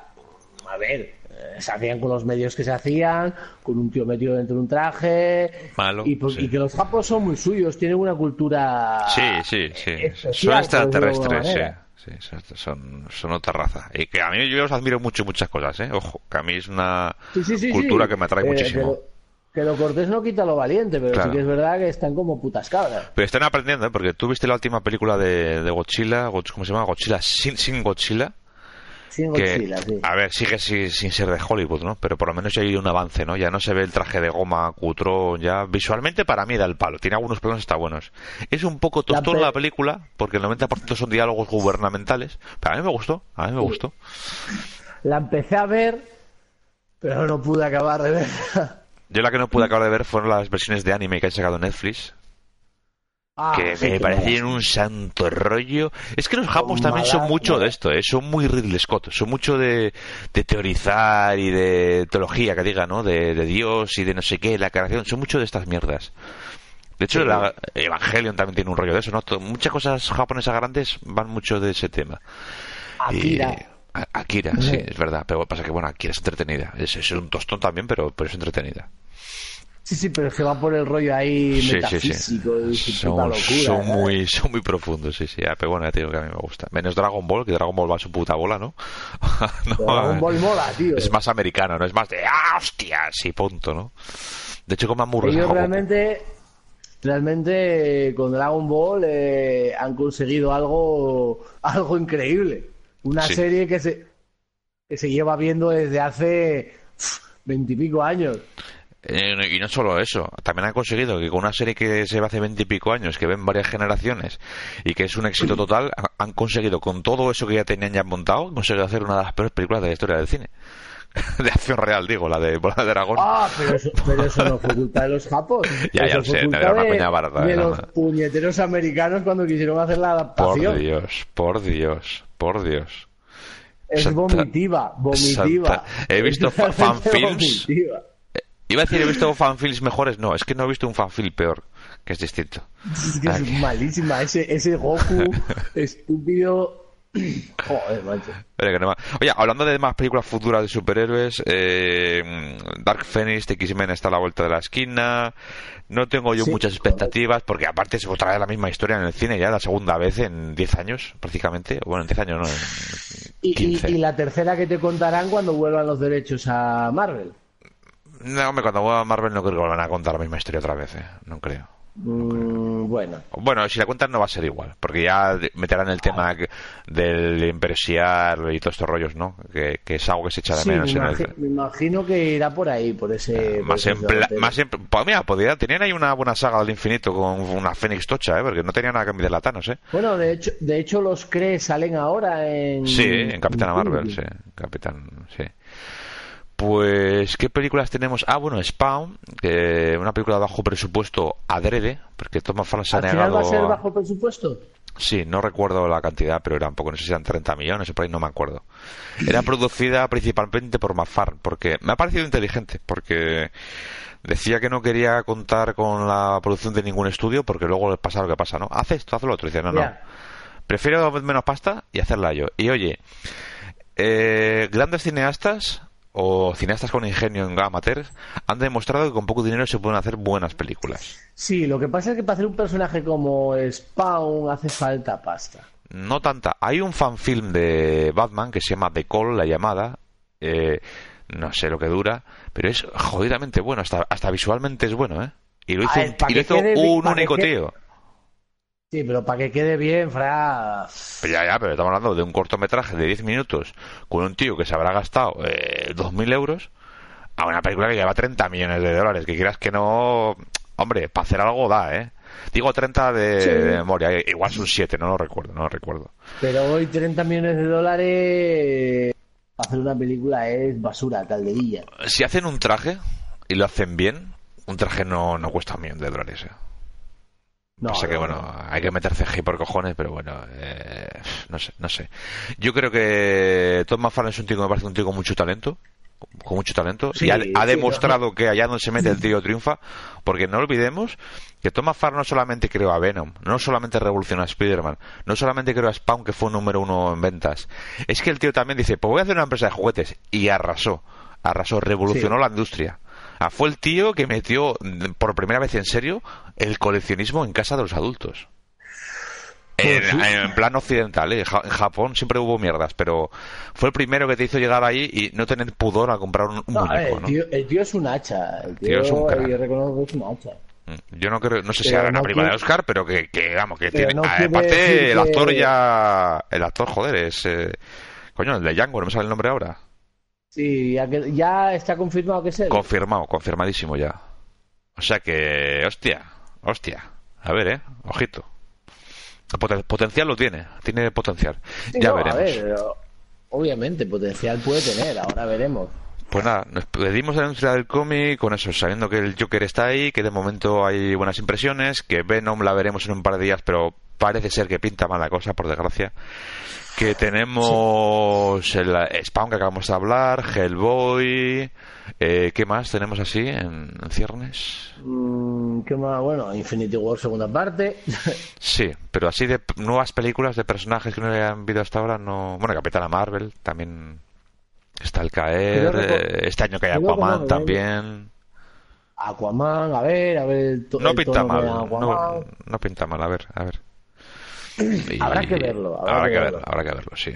a ver, eh, se hacían con los medios que se hacían, con un tío metido dentro de un traje. Malo, Y, por- sí. y que los japos son muy suyos, tienen una cultura. sí, sí, sí. especial, Son extraterrestres, sí. sí, son, son otra raza. Y que a mí yo los admiro mucho muchas cosas, ¿eh? Ojo, que a mí es una cultura que me atrae Eh, muchísimo. Que lo cortés no quita lo valiente, pero Claro. sí que es verdad que están como putas cabras. Pero están aprendiendo, ¿eh? Porque tú viste la última película de, de Godzilla, Go- ¿cómo se llama? Godzilla sin, sin Godzilla. Sin que, Godzilla, sí. a ver, sigue sin, sin ser de Hollywood, ¿no? Pero por lo menos ya hay un avance, ¿no? Ya no se ve el traje de goma cutrón, ya visualmente para mí da el palo. Tiene algunos planos está buenos. Es un poco tostón pe- la película, porque el 90% son diálogos gubernamentales, pero a mí me gustó, a mí me gustó. La empecé a ver, pero no pude acabar de verla. Yo la que no pude acabar de ver fueron las versiones de anime que han sacado Netflix, Ah, que sí, me parecían un santo rollo. Es que los japos también son mucho de esto, ¿eh? son muy Ridley Scott, son mucho de, de teorizar y de teología, que diga, ¿no? De, de Dios y de no sé qué, la creación, son mucho de estas mierdas. De hecho, Sí. la Evangelion también tiene un rollo de eso, ¿no? Muchas cosas japonesas grandes van mucho de ese tema. Akira. Y- A- Akira, sí, es verdad. Pero pasa que, bueno, Akira es entretenida. Es, es un tostón también, pero, pero es entretenida. Sí, sí, pero es que va por el rollo ahí Sí, sí, metafísico sí. Son, locura. son ¿sabes? muy, son muy profundos, sí, sí. Ah, Pero bueno, ya te digo que a mí me gusta. Menos Dragon Ball, que Dragon Ball va a su puta bola, ¿no? Dragon Ball mola, tío. Es más americano, no es más de ¡ah, hostia! Sí, punto, ¿no? De hecho, como hamburguesa. Goku. realmente, realmente con Dragon Ball eh, han conseguido algo, algo increíble. Una Sí. serie que se, que se lleva viendo desde hace veintipico años. Eh, y no solo eso, también han conseguido que con una serie que se ve hace veinte y pico años, que ven varias generaciones y que es un éxito total, ha- han conseguido con todo eso que ya tenían ya montado, conseguido hacer una de las peores películas de la historia del cine. de acción real, digo, la de Bola de Dragón. Ah, pero eso, pero eso no fue culpa de los japos. Ya, ya lo sé, culpa una de, coña barata, de los puñeteros americanos cuando quisieron hacer la por adaptación. Dios, por Dios, por Dios. Es Santa- vomitiva, vomitiva. Santa- He visto fanfilms. Iba a decir, he visto fanfilms mejores, no, es que no he visto un fanfilm peor, que es distinto. Es que es malísima. Ese, ese Goku estúpido. Joder, macho. Oye, hablando de más películas futuras de superhéroes, eh, Dark Phoenix de X-Men está a la vuelta de la esquina. No tengo yo Sí, muchas expectativas, porque aparte es otra vez la misma historia en el cine, ya la segunda vez en 10 años, prácticamente. Bueno, en 10 años no, en Y, y- 15. y la tercera que te contarán cuando vuelvan los derechos a Marvel. No, hombre, cuando vuelva a Marvel no creo que van a contar la misma historia otra vez, eh, no creo. Mm, bueno, Bueno, si la cuentan no va a ser igual, porque ya meterán el tema que- del impresiar y todos estos rollos, ¿no? Que, que es algo que se echa de sí, me, menos en el... imagi- me imagino que irá por ahí, por ese. por Más ese en, más en- pues mira, podría- tenían ahí una buena saga del infinito con una Fénix tocha, ¿eh? Porque no tenía nada que envidiar a Thanos, ¿eh? Bueno, de hecho, de hecho los Cree salen ahora en. Sí, en Capitana Marvel, sí. Capitán, sí. Pues, ¿qué películas tenemos? Ah, bueno, Spawn, que una película de bajo presupuesto adrede, porque Tom McFarlane se ha ¿Al final negado... va a ser bajo presupuesto? Sí, no recuerdo la cantidad, pero era un poco, no sé si eran 30 millones o por ahí, no me acuerdo. Era producida principalmente por McFarlane, porque me ha parecido inteligente, porque decía que no quería contar con la producción de ningún estudio, porque luego pasa lo que pasa, ¿no? Haz esto, haz lo otro. Dice, no, no. Prefiero menos pasta y hacerla yo. Y oye, eh, grandes cineastas o cineastas con ingenio en amateurs han demostrado que con poco dinero se pueden hacer buenas películas. Sí, lo que pasa es que para hacer un personaje como Spawn hace falta pasta. No tanta. Hay un fanfilm de Batman que se llama The Call, la llamada. Eh, no sé lo que dura, pero es jodidamente bueno. Hasta, hasta visualmente es bueno, ¿eh? Y lo hizo, A ver, un- pa' y lo hizo un único tío. Sí, pero para que quede bien, Fra. Pero ya, ya, pero estamos hablando de un cortometraje de 10 minutos con un tío que se habrá gastado eh, 2.000 euros a una película que lleva 30 millones de dólares. Que quieras que no... Hombre, para hacer algo da, ¿eh? Digo 30 de, Sí. de memoria. eh, Igual son 7, no lo recuerdo, no lo recuerdo. Pero hoy 30 millones de dólares para hacer una película es basura, calderilla. Si hacen un traje y lo hacen bien, un traje no, no cuesta un millón de dólares, ¿eh? No, o sea que no, bueno, no. hay que meter CGI por cojones, pero bueno, eh, no sé, no sé. Yo creo que Tom McFarlane es un tío que me parece un tío con mucho talento, con mucho talento, Sí, y ha, ha sí, demostrado que allá donde se mete el tío triunfa, porque no olvidemos que Tom McFarlane no solamente creó a Venom, no solamente revolucionó a Spider-Man, no solamente creó a Spawn que fue número uno en ventas, es que el tío también dice, pues voy a hacer una empresa de juguetes, y arrasó, arrasó, revolucionó Sí. la industria. Ah, fue el tío que metió por primera vez en serio el coleccionismo en casa de los adultos. En, en plan occidental, ¿eh? En Japón siempre hubo mierdas, pero fue el primero que te hizo llegar ahí y no tener pudor a comprar un, un No, muñeco, el, tío, el tío es un hacha. El tío, Tío es un crack. yo reconozco que es un hacha. Mm, Yo no creo, no sé si hará una prima de Oscar, pero que, que vamos, que Pero tiene. quiere aparte, el actor que- ya. El actor, joder, es. eh, coño, el de Django, no me sale el nombre ahora. Sí, ya, que, ya está confirmado que es él. Confirmado, confirmadísimo ya. O sea que, hostia, hostia. A ver, eh, ojito. Poten- potencial lo tiene, tiene potencial. Sí, ya no, veremos. A ver, pero obviamente, potencial puede tener, ahora veremos. Pues nada, nos pedimos la industria del cómic con eso, sabiendo que el Joker está ahí, que de momento hay buenas impresiones, que Venom la veremos en un par de días, pero parece ser que pinta mal la cosa, por desgracia. Que tenemos el Spawn que acabamos de hablar, Hellboy, eh, ¿qué más tenemos así en, en ciernes? Mm, ¿Qué más? Bueno, Infinity War segunda parte. Sí, pero así de nuevas películas de personajes que no hayan visto hasta ahora, no. Bueno, Capitana Marvel también está al caer, eh, este año que hay que Aquaman no, también. Aquaman, a ver, a ver el, No pinta mal, no pinta mal, a ver, a ver. Y- Habrá que verlo, habrá habrá que verlo. verlo, habrá que verlo, sí.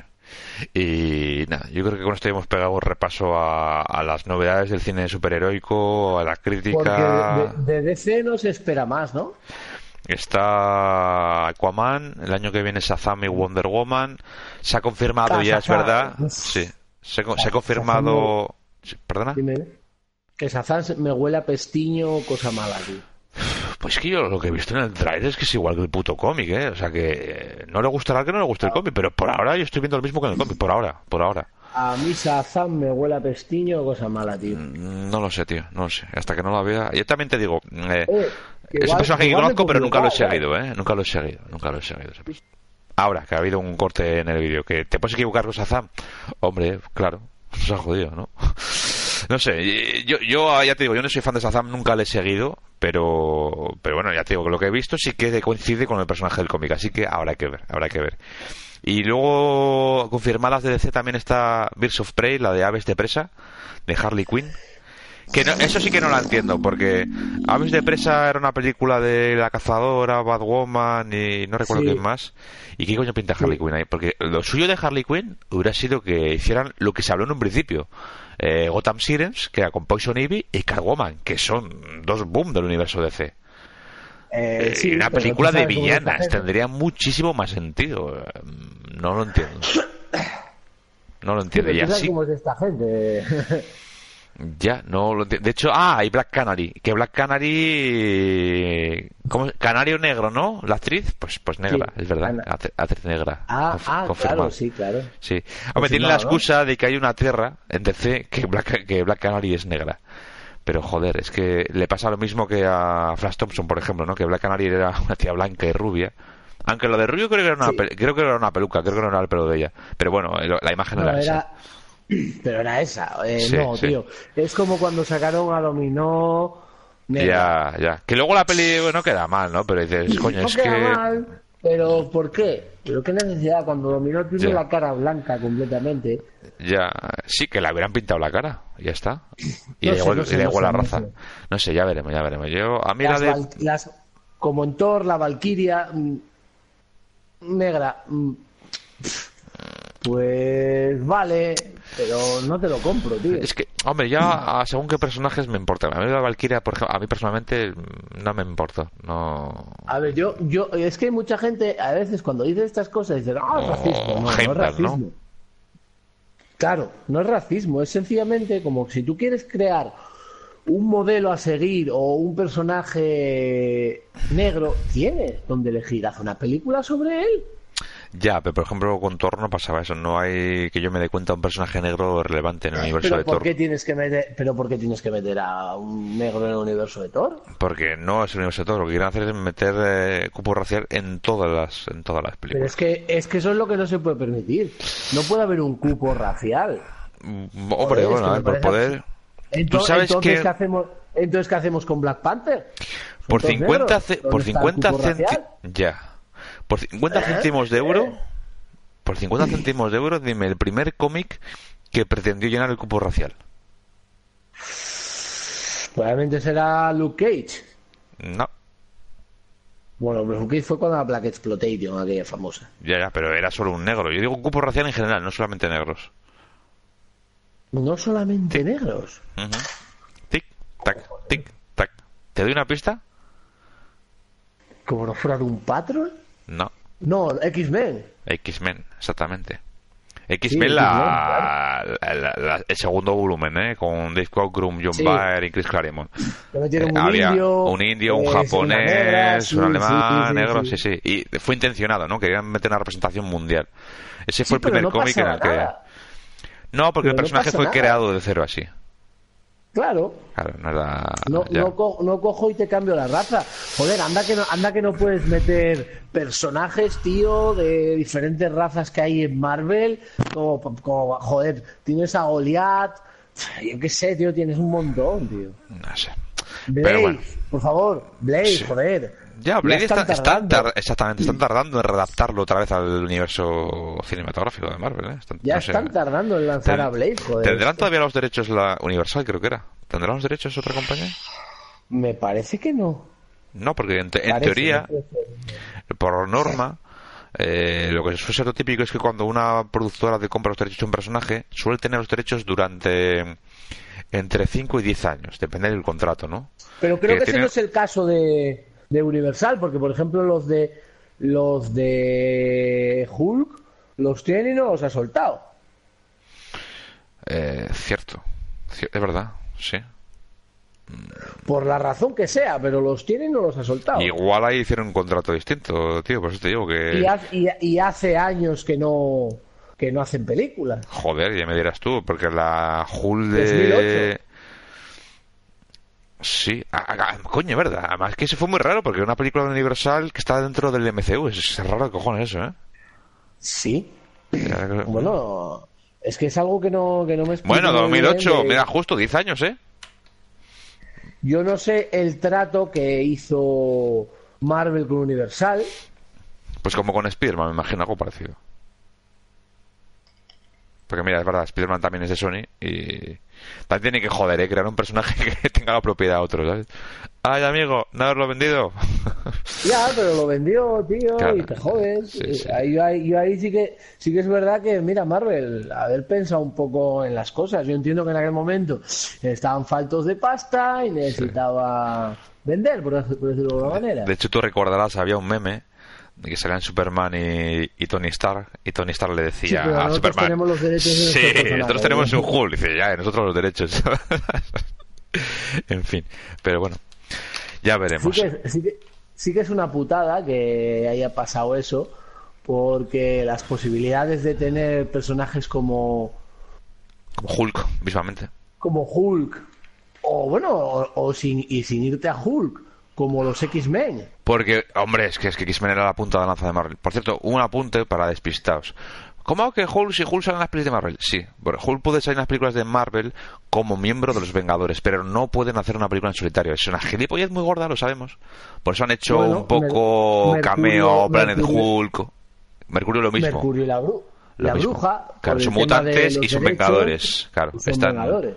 Y nada, yo creo que con esto hemos pegado un repaso a, a las novedades del cine superheroico, a la Porque crítica. de, de DC no se espera más, ¿no? Está Aquaman, el año que viene Shazam y Wonder Woman. Se ha confirmado Ah, ya, es verdad. Sí, se, ha co- se ha Shazam confirmado. ¿Perdona? Dime. Que Shazam me huele a pestiño, cosa mala, tío. Pues que yo lo que he visto en el trailer es que es igual que el puto cómic, ¿eh? O sea que eh, no le gustará que no le guste el cómic, pero por ahora yo estoy viendo lo mismo que en el cómic, por ahora, por ahora. A mí Shazam me huele a pestiño, cosa mala, tío. Mm, No lo sé, tío, no lo sé. Hasta que no la vea. Yo también te digo, eh, Eh, es un personaje que conozco, pero nunca lo he confundo, seguido, ¿eh? Nunca lo he seguido, nunca lo he seguido. Ahora, que ha habido un corte en el vídeo, que te puedes equivocar con Shazam. Hombre, claro, se ha jodido, ¿no? No sé, yo, yo ya te digo, yo no soy fan de Shazam, nunca le he seguido, pero, pero bueno, ya te digo que lo que he visto sí que coincide con el personaje del cómic, así que habrá que ver, habrá que ver. Y luego, confirmadas de DC también está Birds of Prey, la de Aves de Presa, de Harley Quinn. Que no- eso sí que no la entiendo, porque Aves de Presa era una película de La Cazadora, Batwoman y no recuerdo Sí. quién más. ¿Y qué coño pinta Harley Quinn ahí? Porque lo suyo de Harley Quinn hubiera sido que hicieran lo que se habló en un principio. Eh, Gotham Sirens, que era con Poison Ivy, y Catwoman, que son dos boom del universo DC. Eh, Eh, sí, y una película de villanas tendría muchísimo más sentido. Eh, No lo entiendo. No lo Sí, entiendo. Y así, es esta gente. Ya, no lo. De hecho, ah, hay Black Canary. Que Black Canary. Canario negro, ¿no? La actriz. Pues, pues negra, Sí, es verdad. Actriz, actriz negra. ah, ah claro, sí, claro. Sí. Hombre, tiene la excusa de que hay una tierra en DC que Black, que Black Canary es negra. Pero joder, es que le pasa lo mismo que a Flash Thompson, por ejemplo, ¿no? Que Black Canary era una tía blanca y rubia. Aunque lo de rubio creo que era una, Sí. creo que era una peluca, creo que no era el pelo de ella. Pero bueno, la imagen No, era, esa. Pero era esa. eh, Sí, no, sí. tío. Es como cuando sacaron a Dominó. negra. Ya, ya. Que luego la peli no queda mal, ¿no? Pero dices, coño, no es queda que... mal, pero ¿por qué? ¿Pero qué necesidad cuando Dominó tiene Ya. la cara blanca completamente? Ya, sí, que le hubieran pintado la cara, ya está. Y No da sé, igual, no sé, y da no igual sé, la raza. No sé, ya veremos, ya veremos. Yo, a mí Las la de... las- como en Thor, la Valkyria mm, negra. mm, Pues vale, pero no te lo compro, tío. Es que, hombre, ya a según qué personajes me importa. A mí la Valkyria, por ejemplo, a mí personalmente no me importa. No... A ver, yo, yo, es que hay mucha gente, a veces cuando dice estas cosas, dice, ah, es racismo. No, no es racismo. Claro, no es racismo, es sencillamente como si tú quieres crear un modelo a seguir o un personaje negro, tienes donde elegir, haz una película sobre él. Ya, pero por ejemplo con Thor no pasaba eso. No hay que yo me dé cuenta un personaje negro relevante en el universo Pero de ¿por Thor. qué tienes que meter, pero por qué tienes que meter a un negro en el universo de Thor? Porque no es el universo de Thor. Lo que quieren hacer es meter eh, cupo racial en todas las en todas las Pero películas. es que es que eso es lo que no se puede permitir. No puede haber un cupo racial. Mm, Hombre, bueno, a ver, por parece poder... Ento- Tú sabes entonces, que- ¿qué hacemos? Entonces, ¿qué hacemos con Black Panther? ¿Son Por todos 50, negros? ce- ¿Dónde por está el 50 cupo céntimos... racial? Ya. Por 50 ¿Eh? céntimos de euro... Por 50 céntimos de euro, dime el primer cómic que pretendió llenar el cupo racial. Probablemente será Luke Cage. No. Bueno, Blue Case fue cuando la Black Exploitation, aquella famosa. Ya, ya, pero era solo un negro. Yo digo un cupo racial en general, no solamente negros. No solamente negros. Ujú. Tic, tac, tic, tac. ¿Te doy una pista? Como no fuera de un patrón. No. No, X-Men. X-Men, exactamente. X-Men, Sí, la, la- la- la- el segundo volumen, ¿eh? Con Dave Cockrum, John Sí. Y Chris Claremont. Eh, un había indio. un indio, un eh, japonés, una negra, sí, un alemán, negro, sí. sí. Y fue intencionado, ¿no? Querían meter una representación mundial. Ese fue el primer no cómic en el que... nada. No, porque Pero el personaje fue nada. creado de cero así. Claro. Claro, no cojo y te cambio la raza. Joder, anda que no, anda que no puedes meter personajes, tío, de diferentes razas que hay en Marvel. Como, como joder, tienes a Goliath. Yo qué sé, tío, tienes un montón, tío. No sé. Blade, Pero bueno. por favor, Blade, Sí. joder. Ya, Blade están está, tardando. tar- exactamente, están tardando en readaptarlo otra vez al universo cinematográfico de Marvel, ¿eh? Están- Ya no sé. están tardando en lanzar Ten- a Blade, joder. ¿Tendrán todavía los derechos la Universal, creo que era? ¿Tendrán los derechos otra compañía? Me parece que no. No, porque en, te- en Parece, teoría, no por norma, eh, lo que suele ser lo típico es que cuando una productora te compra los derechos de un personaje, suele tener los derechos durante entre 5 y 10 años, depende del contrato, ¿no? Pero creo que, ese tiene- no es el caso de, de Universal, porque por ejemplo los de los de Hulk los tiene y no los ha soltado. Eh, cierto, Cier- es verdad, sí. Por la razón que sea, pero los tiene y no los ha soltado. Igual ahí hicieron un contrato distinto, tío, por eso te digo que... Y, ha- y- y hace años que no que no hacen películas. Joder, ya me dirás tú, porque la Hulk de... 2008. Sí, coño, verdad. Además que eso fue muy raro, porque una película de Universal que está dentro del MCU. Es, es raro de cojones eso, ¿eh? Sí. Bueno, es que es algo que no que no me explico Bueno, muy bien 2008, de- mira, justo 10 años, ¿eh? Yo no sé el trato que hizo Marvel con Universal. Pues como con Spider-Man, me imagino algo parecido. Porque mira, es verdad, Spider-Man también es de Sony y también tiene que joder, ¿eh? Crear un personaje que tenga la propiedad a otro, ¿sabes? Ay, amigo, no haberlo vendido. Ya, pero lo vendió, tío, Claro. y te jodes. Sí, sí. Ahí, yo, ahí, yo ahí sí que sí que es verdad que, mira, Marvel, haber pensado un poco en las cosas. Yo entiendo que en aquel momento estaban faltos de pasta y necesitaba vender, por, por decirlo de alguna manera. De hecho, tú recordarás, había un meme que salían Superman y, y Tony Stark, y Tony Stark le Sí, decía pero a nosotros Superman... tenemos los derechos de Sí, nosotros tenemos ¿eh? un Hulk. Dice, ya, nosotros los derechos. en fin, pero bueno, ya Sí veremos. que, sí, que, sí que es una putada que haya pasado eso, porque las posibilidades de tener personajes como, Como Hulk, mismamente. como Hulk, o bueno, o, o sin, y sin irte a Hulk, como los X-Men. Porque, hombre, es que, es que X-Men era la punta de lanza de Marvel. Por cierto, un apunte para despistados. ¿Cómo que Hulk si Hulk sale en las películas de Marvel? Sí, bueno, Hulk puede salir en las películas de Marvel como miembro de los Vengadores, pero no pueden hacer una película en solitario. Es una gilipollez muy gorda, lo sabemos. Por eso han hecho Bueno, un poco Mer- cameo, Mercurio- Planet Mercurio- Hulk. Mercurio lo mismo. Mercurio y la, bru- la bruja. Claro, son mutantes y son derechos, vengadores. Claro, son están- vengadores.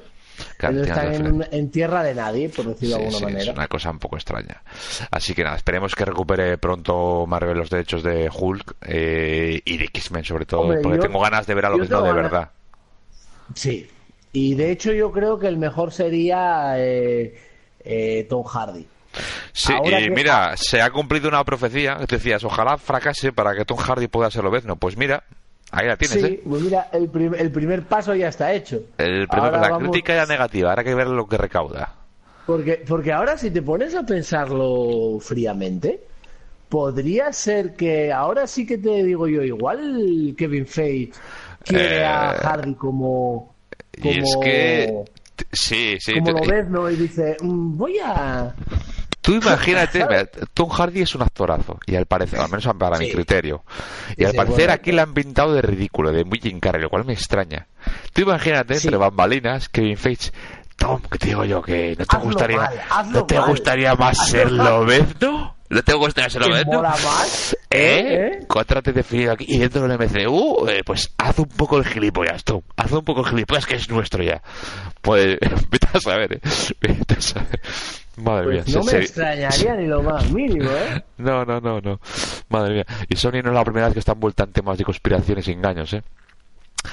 Ellos están en, tierra de nadie, por decirlo de alguna sí, manera. es una cosa un poco extraña. Así que nada, esperemos que recupere pronto Marvel los derechos de Hulk eh, y de X-Men sobre todo, Hombre, porque yo- tengo ganas de ver a lo tengo de verdad. Sí. Y de hecho yo creo que el mejor sería eh, eh, Tom Hardy. Sí, Ahora y que- mira, se ha cumplido una profecía que te decías, ojalá fracase para que Tom Hardy pueda ser Lobezno. Pues mira, ahí la tienes, sí, ¿eh? pues mira, el, prim- el primer paso ya está hecho. El primer- la vamos- crítica era negativa, ahora hay que ver lo que recauda. Porque, porque ahora si te pones a pensarlo fríamente, podría ser que ahora sí que te digo yo, igual Kevin Feige quiere Eh, a Hardy como, como Y es que... Sí, sí. como te- lo ves, ¿no? Y dice, "Mm, voy a Tú imagínate, mira, Tom Hardy es un actorazo, y al parecer, al menos para mi Sí. criterio, y al sí, parecer bueno. aquí la han pintado de ridículo, de muy Carrey, lo cual me extraña. Tú imagínate, Sí. entre bambalinas, Kevin Feige, Tom, que te digo yo, que no te Hazlo gustaría, mal, no te mal. gustaría más Hazlo ser. Lobezno? ¿No te gustaría ser Lobezno? mola más. ¿Eh? ¿Eh? Contrate definido aquí y dentro del MCU, eh, pues haz un poco el gilipollas, Tom. Haz un poco el gilipollas que es nuestro ya. Pues, vete a saber, ¿eh? Vete a saber. Madre Pues mía. no se- me se- extrañaría ni lo más mínimo, ¿eh? No, no, no, no. Madre mía. Y Sony no es la primera vez que está envuelta en temas de conspiraciones y engaños, ¿eh?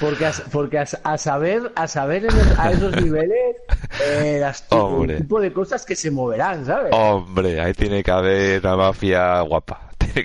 Porque a, porque a, a saber, a saber en el- a esos niveles eh, las tipo, tipo de cosas que se moverán, ¿sabes? Hombre, ahí tiene que haber una mafia guapa.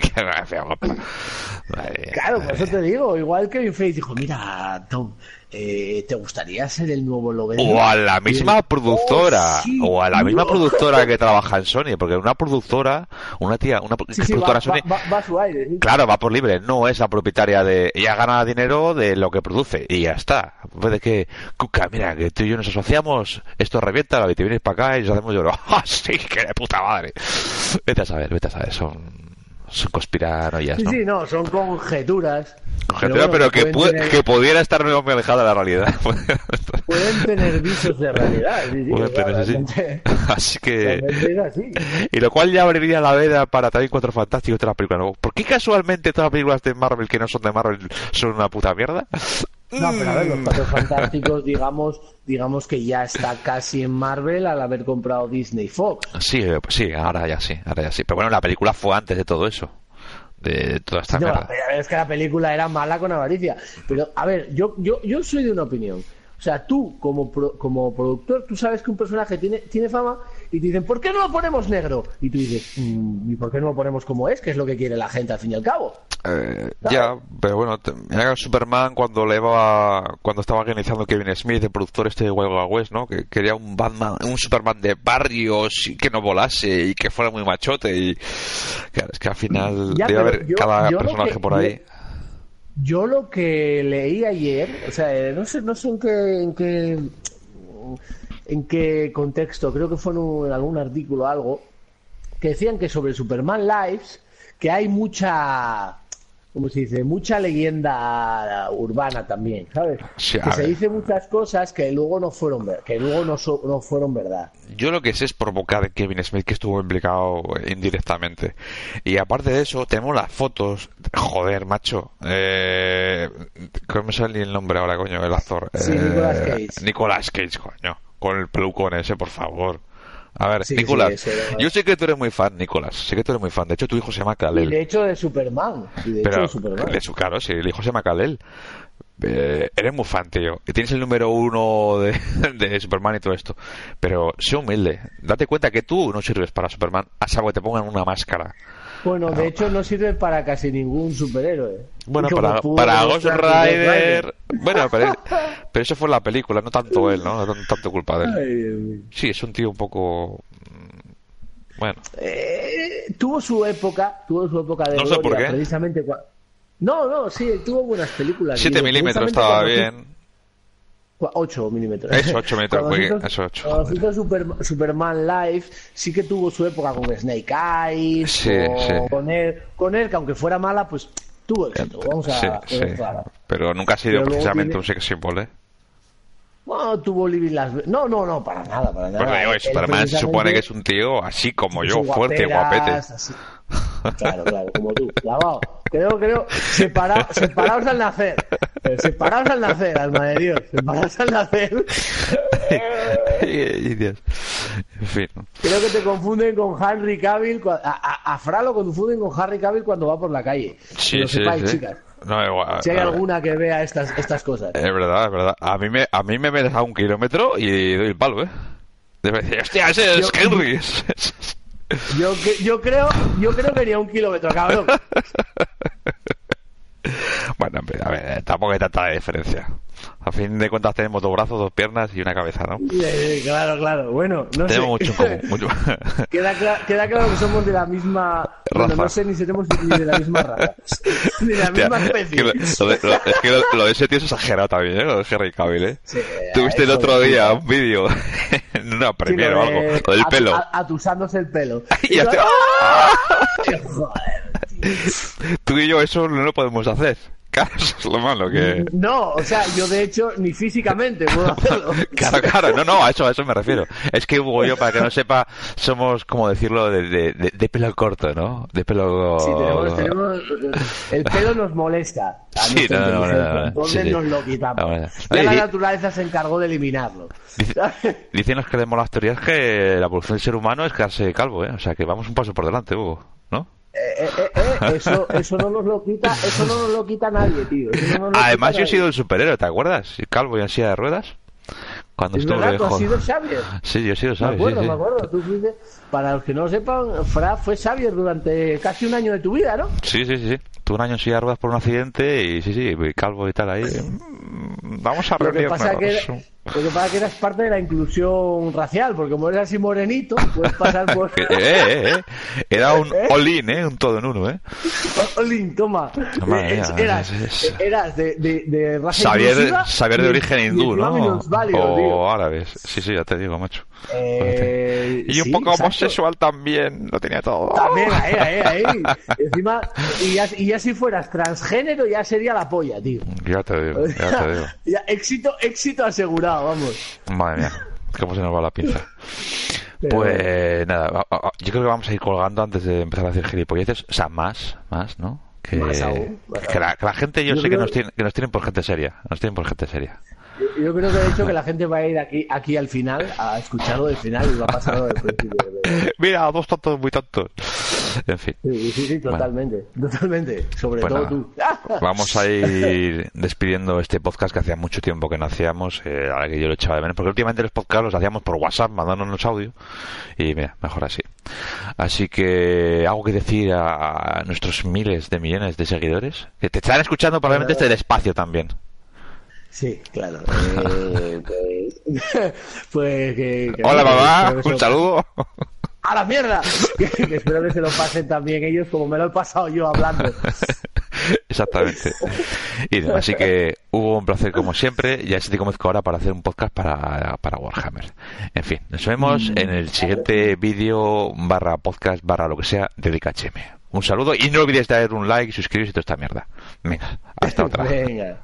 Claro, por eso te digo, igual que Feige dijo, mira, Tom, eh, ¿te gustaría ser el nuevo Logan? O a la misma productora, Oh, sí, o a la misma no. productora que trabaja en Sony, porque una productora, una tía, una Sí, sí, productora va, Sony, va- va- va a su aire. claro, va por libre, no es la propietaria de, ella gana dinero de lo que produce y ya está. Puede que, Cuca, mira, que tú y yo nos asociamos, esto revienta, y te vienes para acá y nos hacemos lloro. ¡Ah, sí, que de puta madre! Vete a saber, vete a saber, son, son conspiranoias, Sí, ¿no? sí, no, son conjeturas. Conjetura, pero, bueno, que, tener- que pudiera estar muy alejada de la realidad. Pueden tener visos de realidad. Sí, sí, Pueden tener, sí, sí. realmente- Así que... así. Y lo cual ya abriría la veda para también Cuatro Fantásticos y otras películas. ¿Por qué casualmente todas las películas de Marvel que no son de Marvel son una puta mierda? No, pero a ver, los Cuatro Fantásticos, digamos, digamos que ya está casi en Marvel al haber comprado Disney Fox. Sí, eh, pues sí, ahora ya sí, ahora ya sí. Pero bueno, la película fue antes de todo eso. De toda esta No, mierda. pero es que la película era mala con avaricia. Pero, a ver, yo, yo, yo soy de una opinión. O sea, tú, como, pro- como productor, tú sabes que un personaje tiene, tiene fama y te dicen, ¿por qué no lo ponemos negro? Y tú dices, "Mm, ¿y por qué no lo ponemos como es? Que es lo que quiere la gente al fin y al cabo. Eh, ya, pero bueno, te- mira que Superman cuando le va, cuando estaba organizando Kevin Smith, el productor este de Wild West, ¿no? Que quería un Batman, un Superman de barrios y que no volase y que fuera muy machote y claro, es que al final Ya, debe haber yo- cada yo personaje que- por ahí. Yo lo que leí ayer, o sea, eh, no sé, no sé en qué, en qué, en qué contexto, creo que fue en, un- en algún artículo o algo, que decían que sobre Superman Lives, que hay mucha, ¿cómo se dice? Mucha leyenda urbana también, ¿sabes? Sí, que a se ver. dice muchas cosas que luego no fueron, que luego no, so- no fueron verdad. Yo lo que sé es provocar de Kevin Smith que estuvo implicado indirectamente. Y aparte de eso, tenemos las fotos. Joder, macho. Eh, ¿Cómo me sale el nombre ahora, coño? El actor. Sí, Eh, Nicolas Cage. Nicolas Cage, coño. Con el pelucón ese, por favor. A ver, Sí, Nicolas. sí, era- Yo sé que tú eres muy fan, Nicolas. Sé que tú eres muy fan. De hecho, tu hijo se llama Y Kalel. de hecho de Superman. Y de hecho Pero, de Superman. de su, claro, sí, el hijo se llama Kalel. Eh, eres muy fan, tío. Y tienes el número uno de, de Superman y todo esto. Pero sé humilde. Date cuenta que tú no sirves para Superman a salvo que te pongan una máscara. Bueno, de hecho no sirve para casi ningún superhéroe. Bueno, para, para Ghost Rider. Bueno, pero, pero eso fue la película, no tanto él, ¿no? No tanto culpa de él. Sí, es un tío un poco. mm, Bueno, Eh, tuvo su época, tuvo su época de No sé por gloria, qué. precisamente No, no, sí, tuvo buenas películas. 7 Y milímetros estaba bien. Hizo- 8 milímetros. Eso, 8 milímetros, Cuando eso, 8, Cuando hizo Super- Superman Live, sí que tuvo su época con Snake Eyes, Sí, con, sí. con él, con él, que aunque fuera mala, pues tuvo éxito. Vamos a Sí, sí. Pero nunca ha sido Pero precisamente tiene- un sex symbol, ¿eh? Bueno, tuvo Living Las Vegas. No, no, no, para nada, para nada. Porque digo, Superman se supone que es un tío así como yo, Son fuerte, guaperas, guapete. así. Claro, claro, como tú, clavado. Creo, creo, separa- separados al nacer. Separados al nacer, alma de Dios. Separados al nacer. Y Dios. En fin. Creo que te confunden con Henry Cavill. A, a, a Fra lo confunden con Harry Cavill cuando va por la calle. Sí, sí, sepáis, sí. chicas. No, igual. Si hay alguna que vea estas, estas cosas. Es verdad, es verdad. A mí me, a mí me metes a un kilómetro y doy el palo, ¿eh? Debe decir, hostia, ese es Henry. Yo, yo creo, yo creo que ni a un kilómetro, cabrón. bueno, a ver, tampoco hay tanta diferencia. A fin de cuentas tenemos dos brazos, dos piernas y una cabeza, ¿no? Eh, claro, claro. Bueno, no sé. Tenemos mucho en común. Mucho. Queda, cla- queda claro que somos de la misma. Bueno, Raza. no sé ni seremos ni de la misma raza. Ni de la misma es especie. que lo, lo lo- es que lo, lo de ese tío es exagerado también, ¿eh? Lo de Henry Cavill, ¿eh? Sí, Tuviste el otro día un vídeo en una Sí, premiere lo o algo, lo del pelo. Atusándose el pelo. Y te- ¡Ah! Joder. Tú y yo eso no lo podemos hacer. Claro, eso es lo malo que... No, o sea, yo de hecho ni físicamente puedo hacerlo. Claro, claro, no, no, a eso, a eso me refiero. Es que Hugo y yo, para que no sepa, somos, como decirlo, de, de, de, de pelo corto, ¿no? De pelo... Sí, tenemos, tenemos... El pelo nos molesta. A Sí, no, no, no. Entonces Sí, sí. nos lo quitamos. Ah. Ya la naturaleza se encargó de eliminarlo. Dice- Dicen los que leemos las teorías que la evolución del ser humano es quedarse calvo, ¿eh? O sea, que vamos un paso por delante, Hugo. Eh, eh, eh, eh, eso, eso no nos lo quita, eso no nos lo quita nadie, tío. No Además, yo he sido el superhéroe, ¿te acuerdas? Calvo y en silla de ruedas. Cuando Es verdad, tú has jo- sido Xavier. Sí, yo he sido, Me ¿sabes? acuerdo, sí, sí. me acuerdo. Tú fuiste, para los que no lo sepan, Fra fue Xavier durante casi un año de tu vida, ¿no? Sí, sí, sí, sí. Tuve un año en silla de ruedas por un accidente y sí, sí, calvo y tal ahí. Vamos a Lo que reunirnos. pasa que lo que pasa que eras parte de la inclusión racial, porque como eres así morenito, puedes pasar por Eh, eh, eh. Era un all-in, ¿eh? Un todo en uno, ¿eh? Olin, toma. Eh, mía, eras, es- eras de, de, de raza Saber, saber de origen hindú, ¿no? minusválido, O tío. árabes. Sí, sí, ya te digo, macho. Eh, Y un sí, poco exacto. homosexual también, lo tenía todo. También, ahí, ahí, ahí. Encima, y ya, y ya si fueras transgénero, ya sería la polla, tío. Ya te digo, ya te digo. Ya, éxito, éxito asegurado, vamos. Madre mía, cómo se nos va la pinza. Pero- Pues nada, yo creo que vamos a ir colgando antes de empezar a decir gilipolleces. O sea, más, más, ¿no? Que, Más aún, más que, la, que la gente, yo, Yo sé que nos, tienen, que nos tienen por gente seria. Nos tienen por gente seria. Yo, yo creo que de hecho que la gente va a ir aquí, aquí al final, a escucharlo del final y va a pasarlo del principio. Mira, dos tontos muy tontos. En fin. Sí, sí, sí, totalmente, totalmente. Sobre Pues todo nada, tú. Vamos a ir despidiendo este podcast que hacía mucho tiempo que no hacíamos, eh, ahora que yo lo echaba de menos, porque últimamente los podcasts los hacíamos por WhatsApp, mandándonos audio, y mira, mejor así. Así que, ¿algo que decir a, a nuestros miles de millones de seguidores? Que te están escuchando probablemente desde el espacio también. Sí, claro. Eh, pues, pues que, que- Hola que mamá, espero que se un lo- saludo. ¡A la mierda! Que, que espero que se lo pasen también ellos como me lo he pasado yo hablando. Exactamente. Y así que hubo un placer como siempre. Ya se te conozco ahora para hacer un podcast para, para Warhammer. En fin, nos vemos en el siguiente vídeo barra podcast barra lo que sea de DKHM. Un saludo y no olvides dar un like, suscribiros y toda esta mierda. Venga, hasta otra. Venga,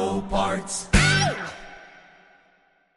Parts.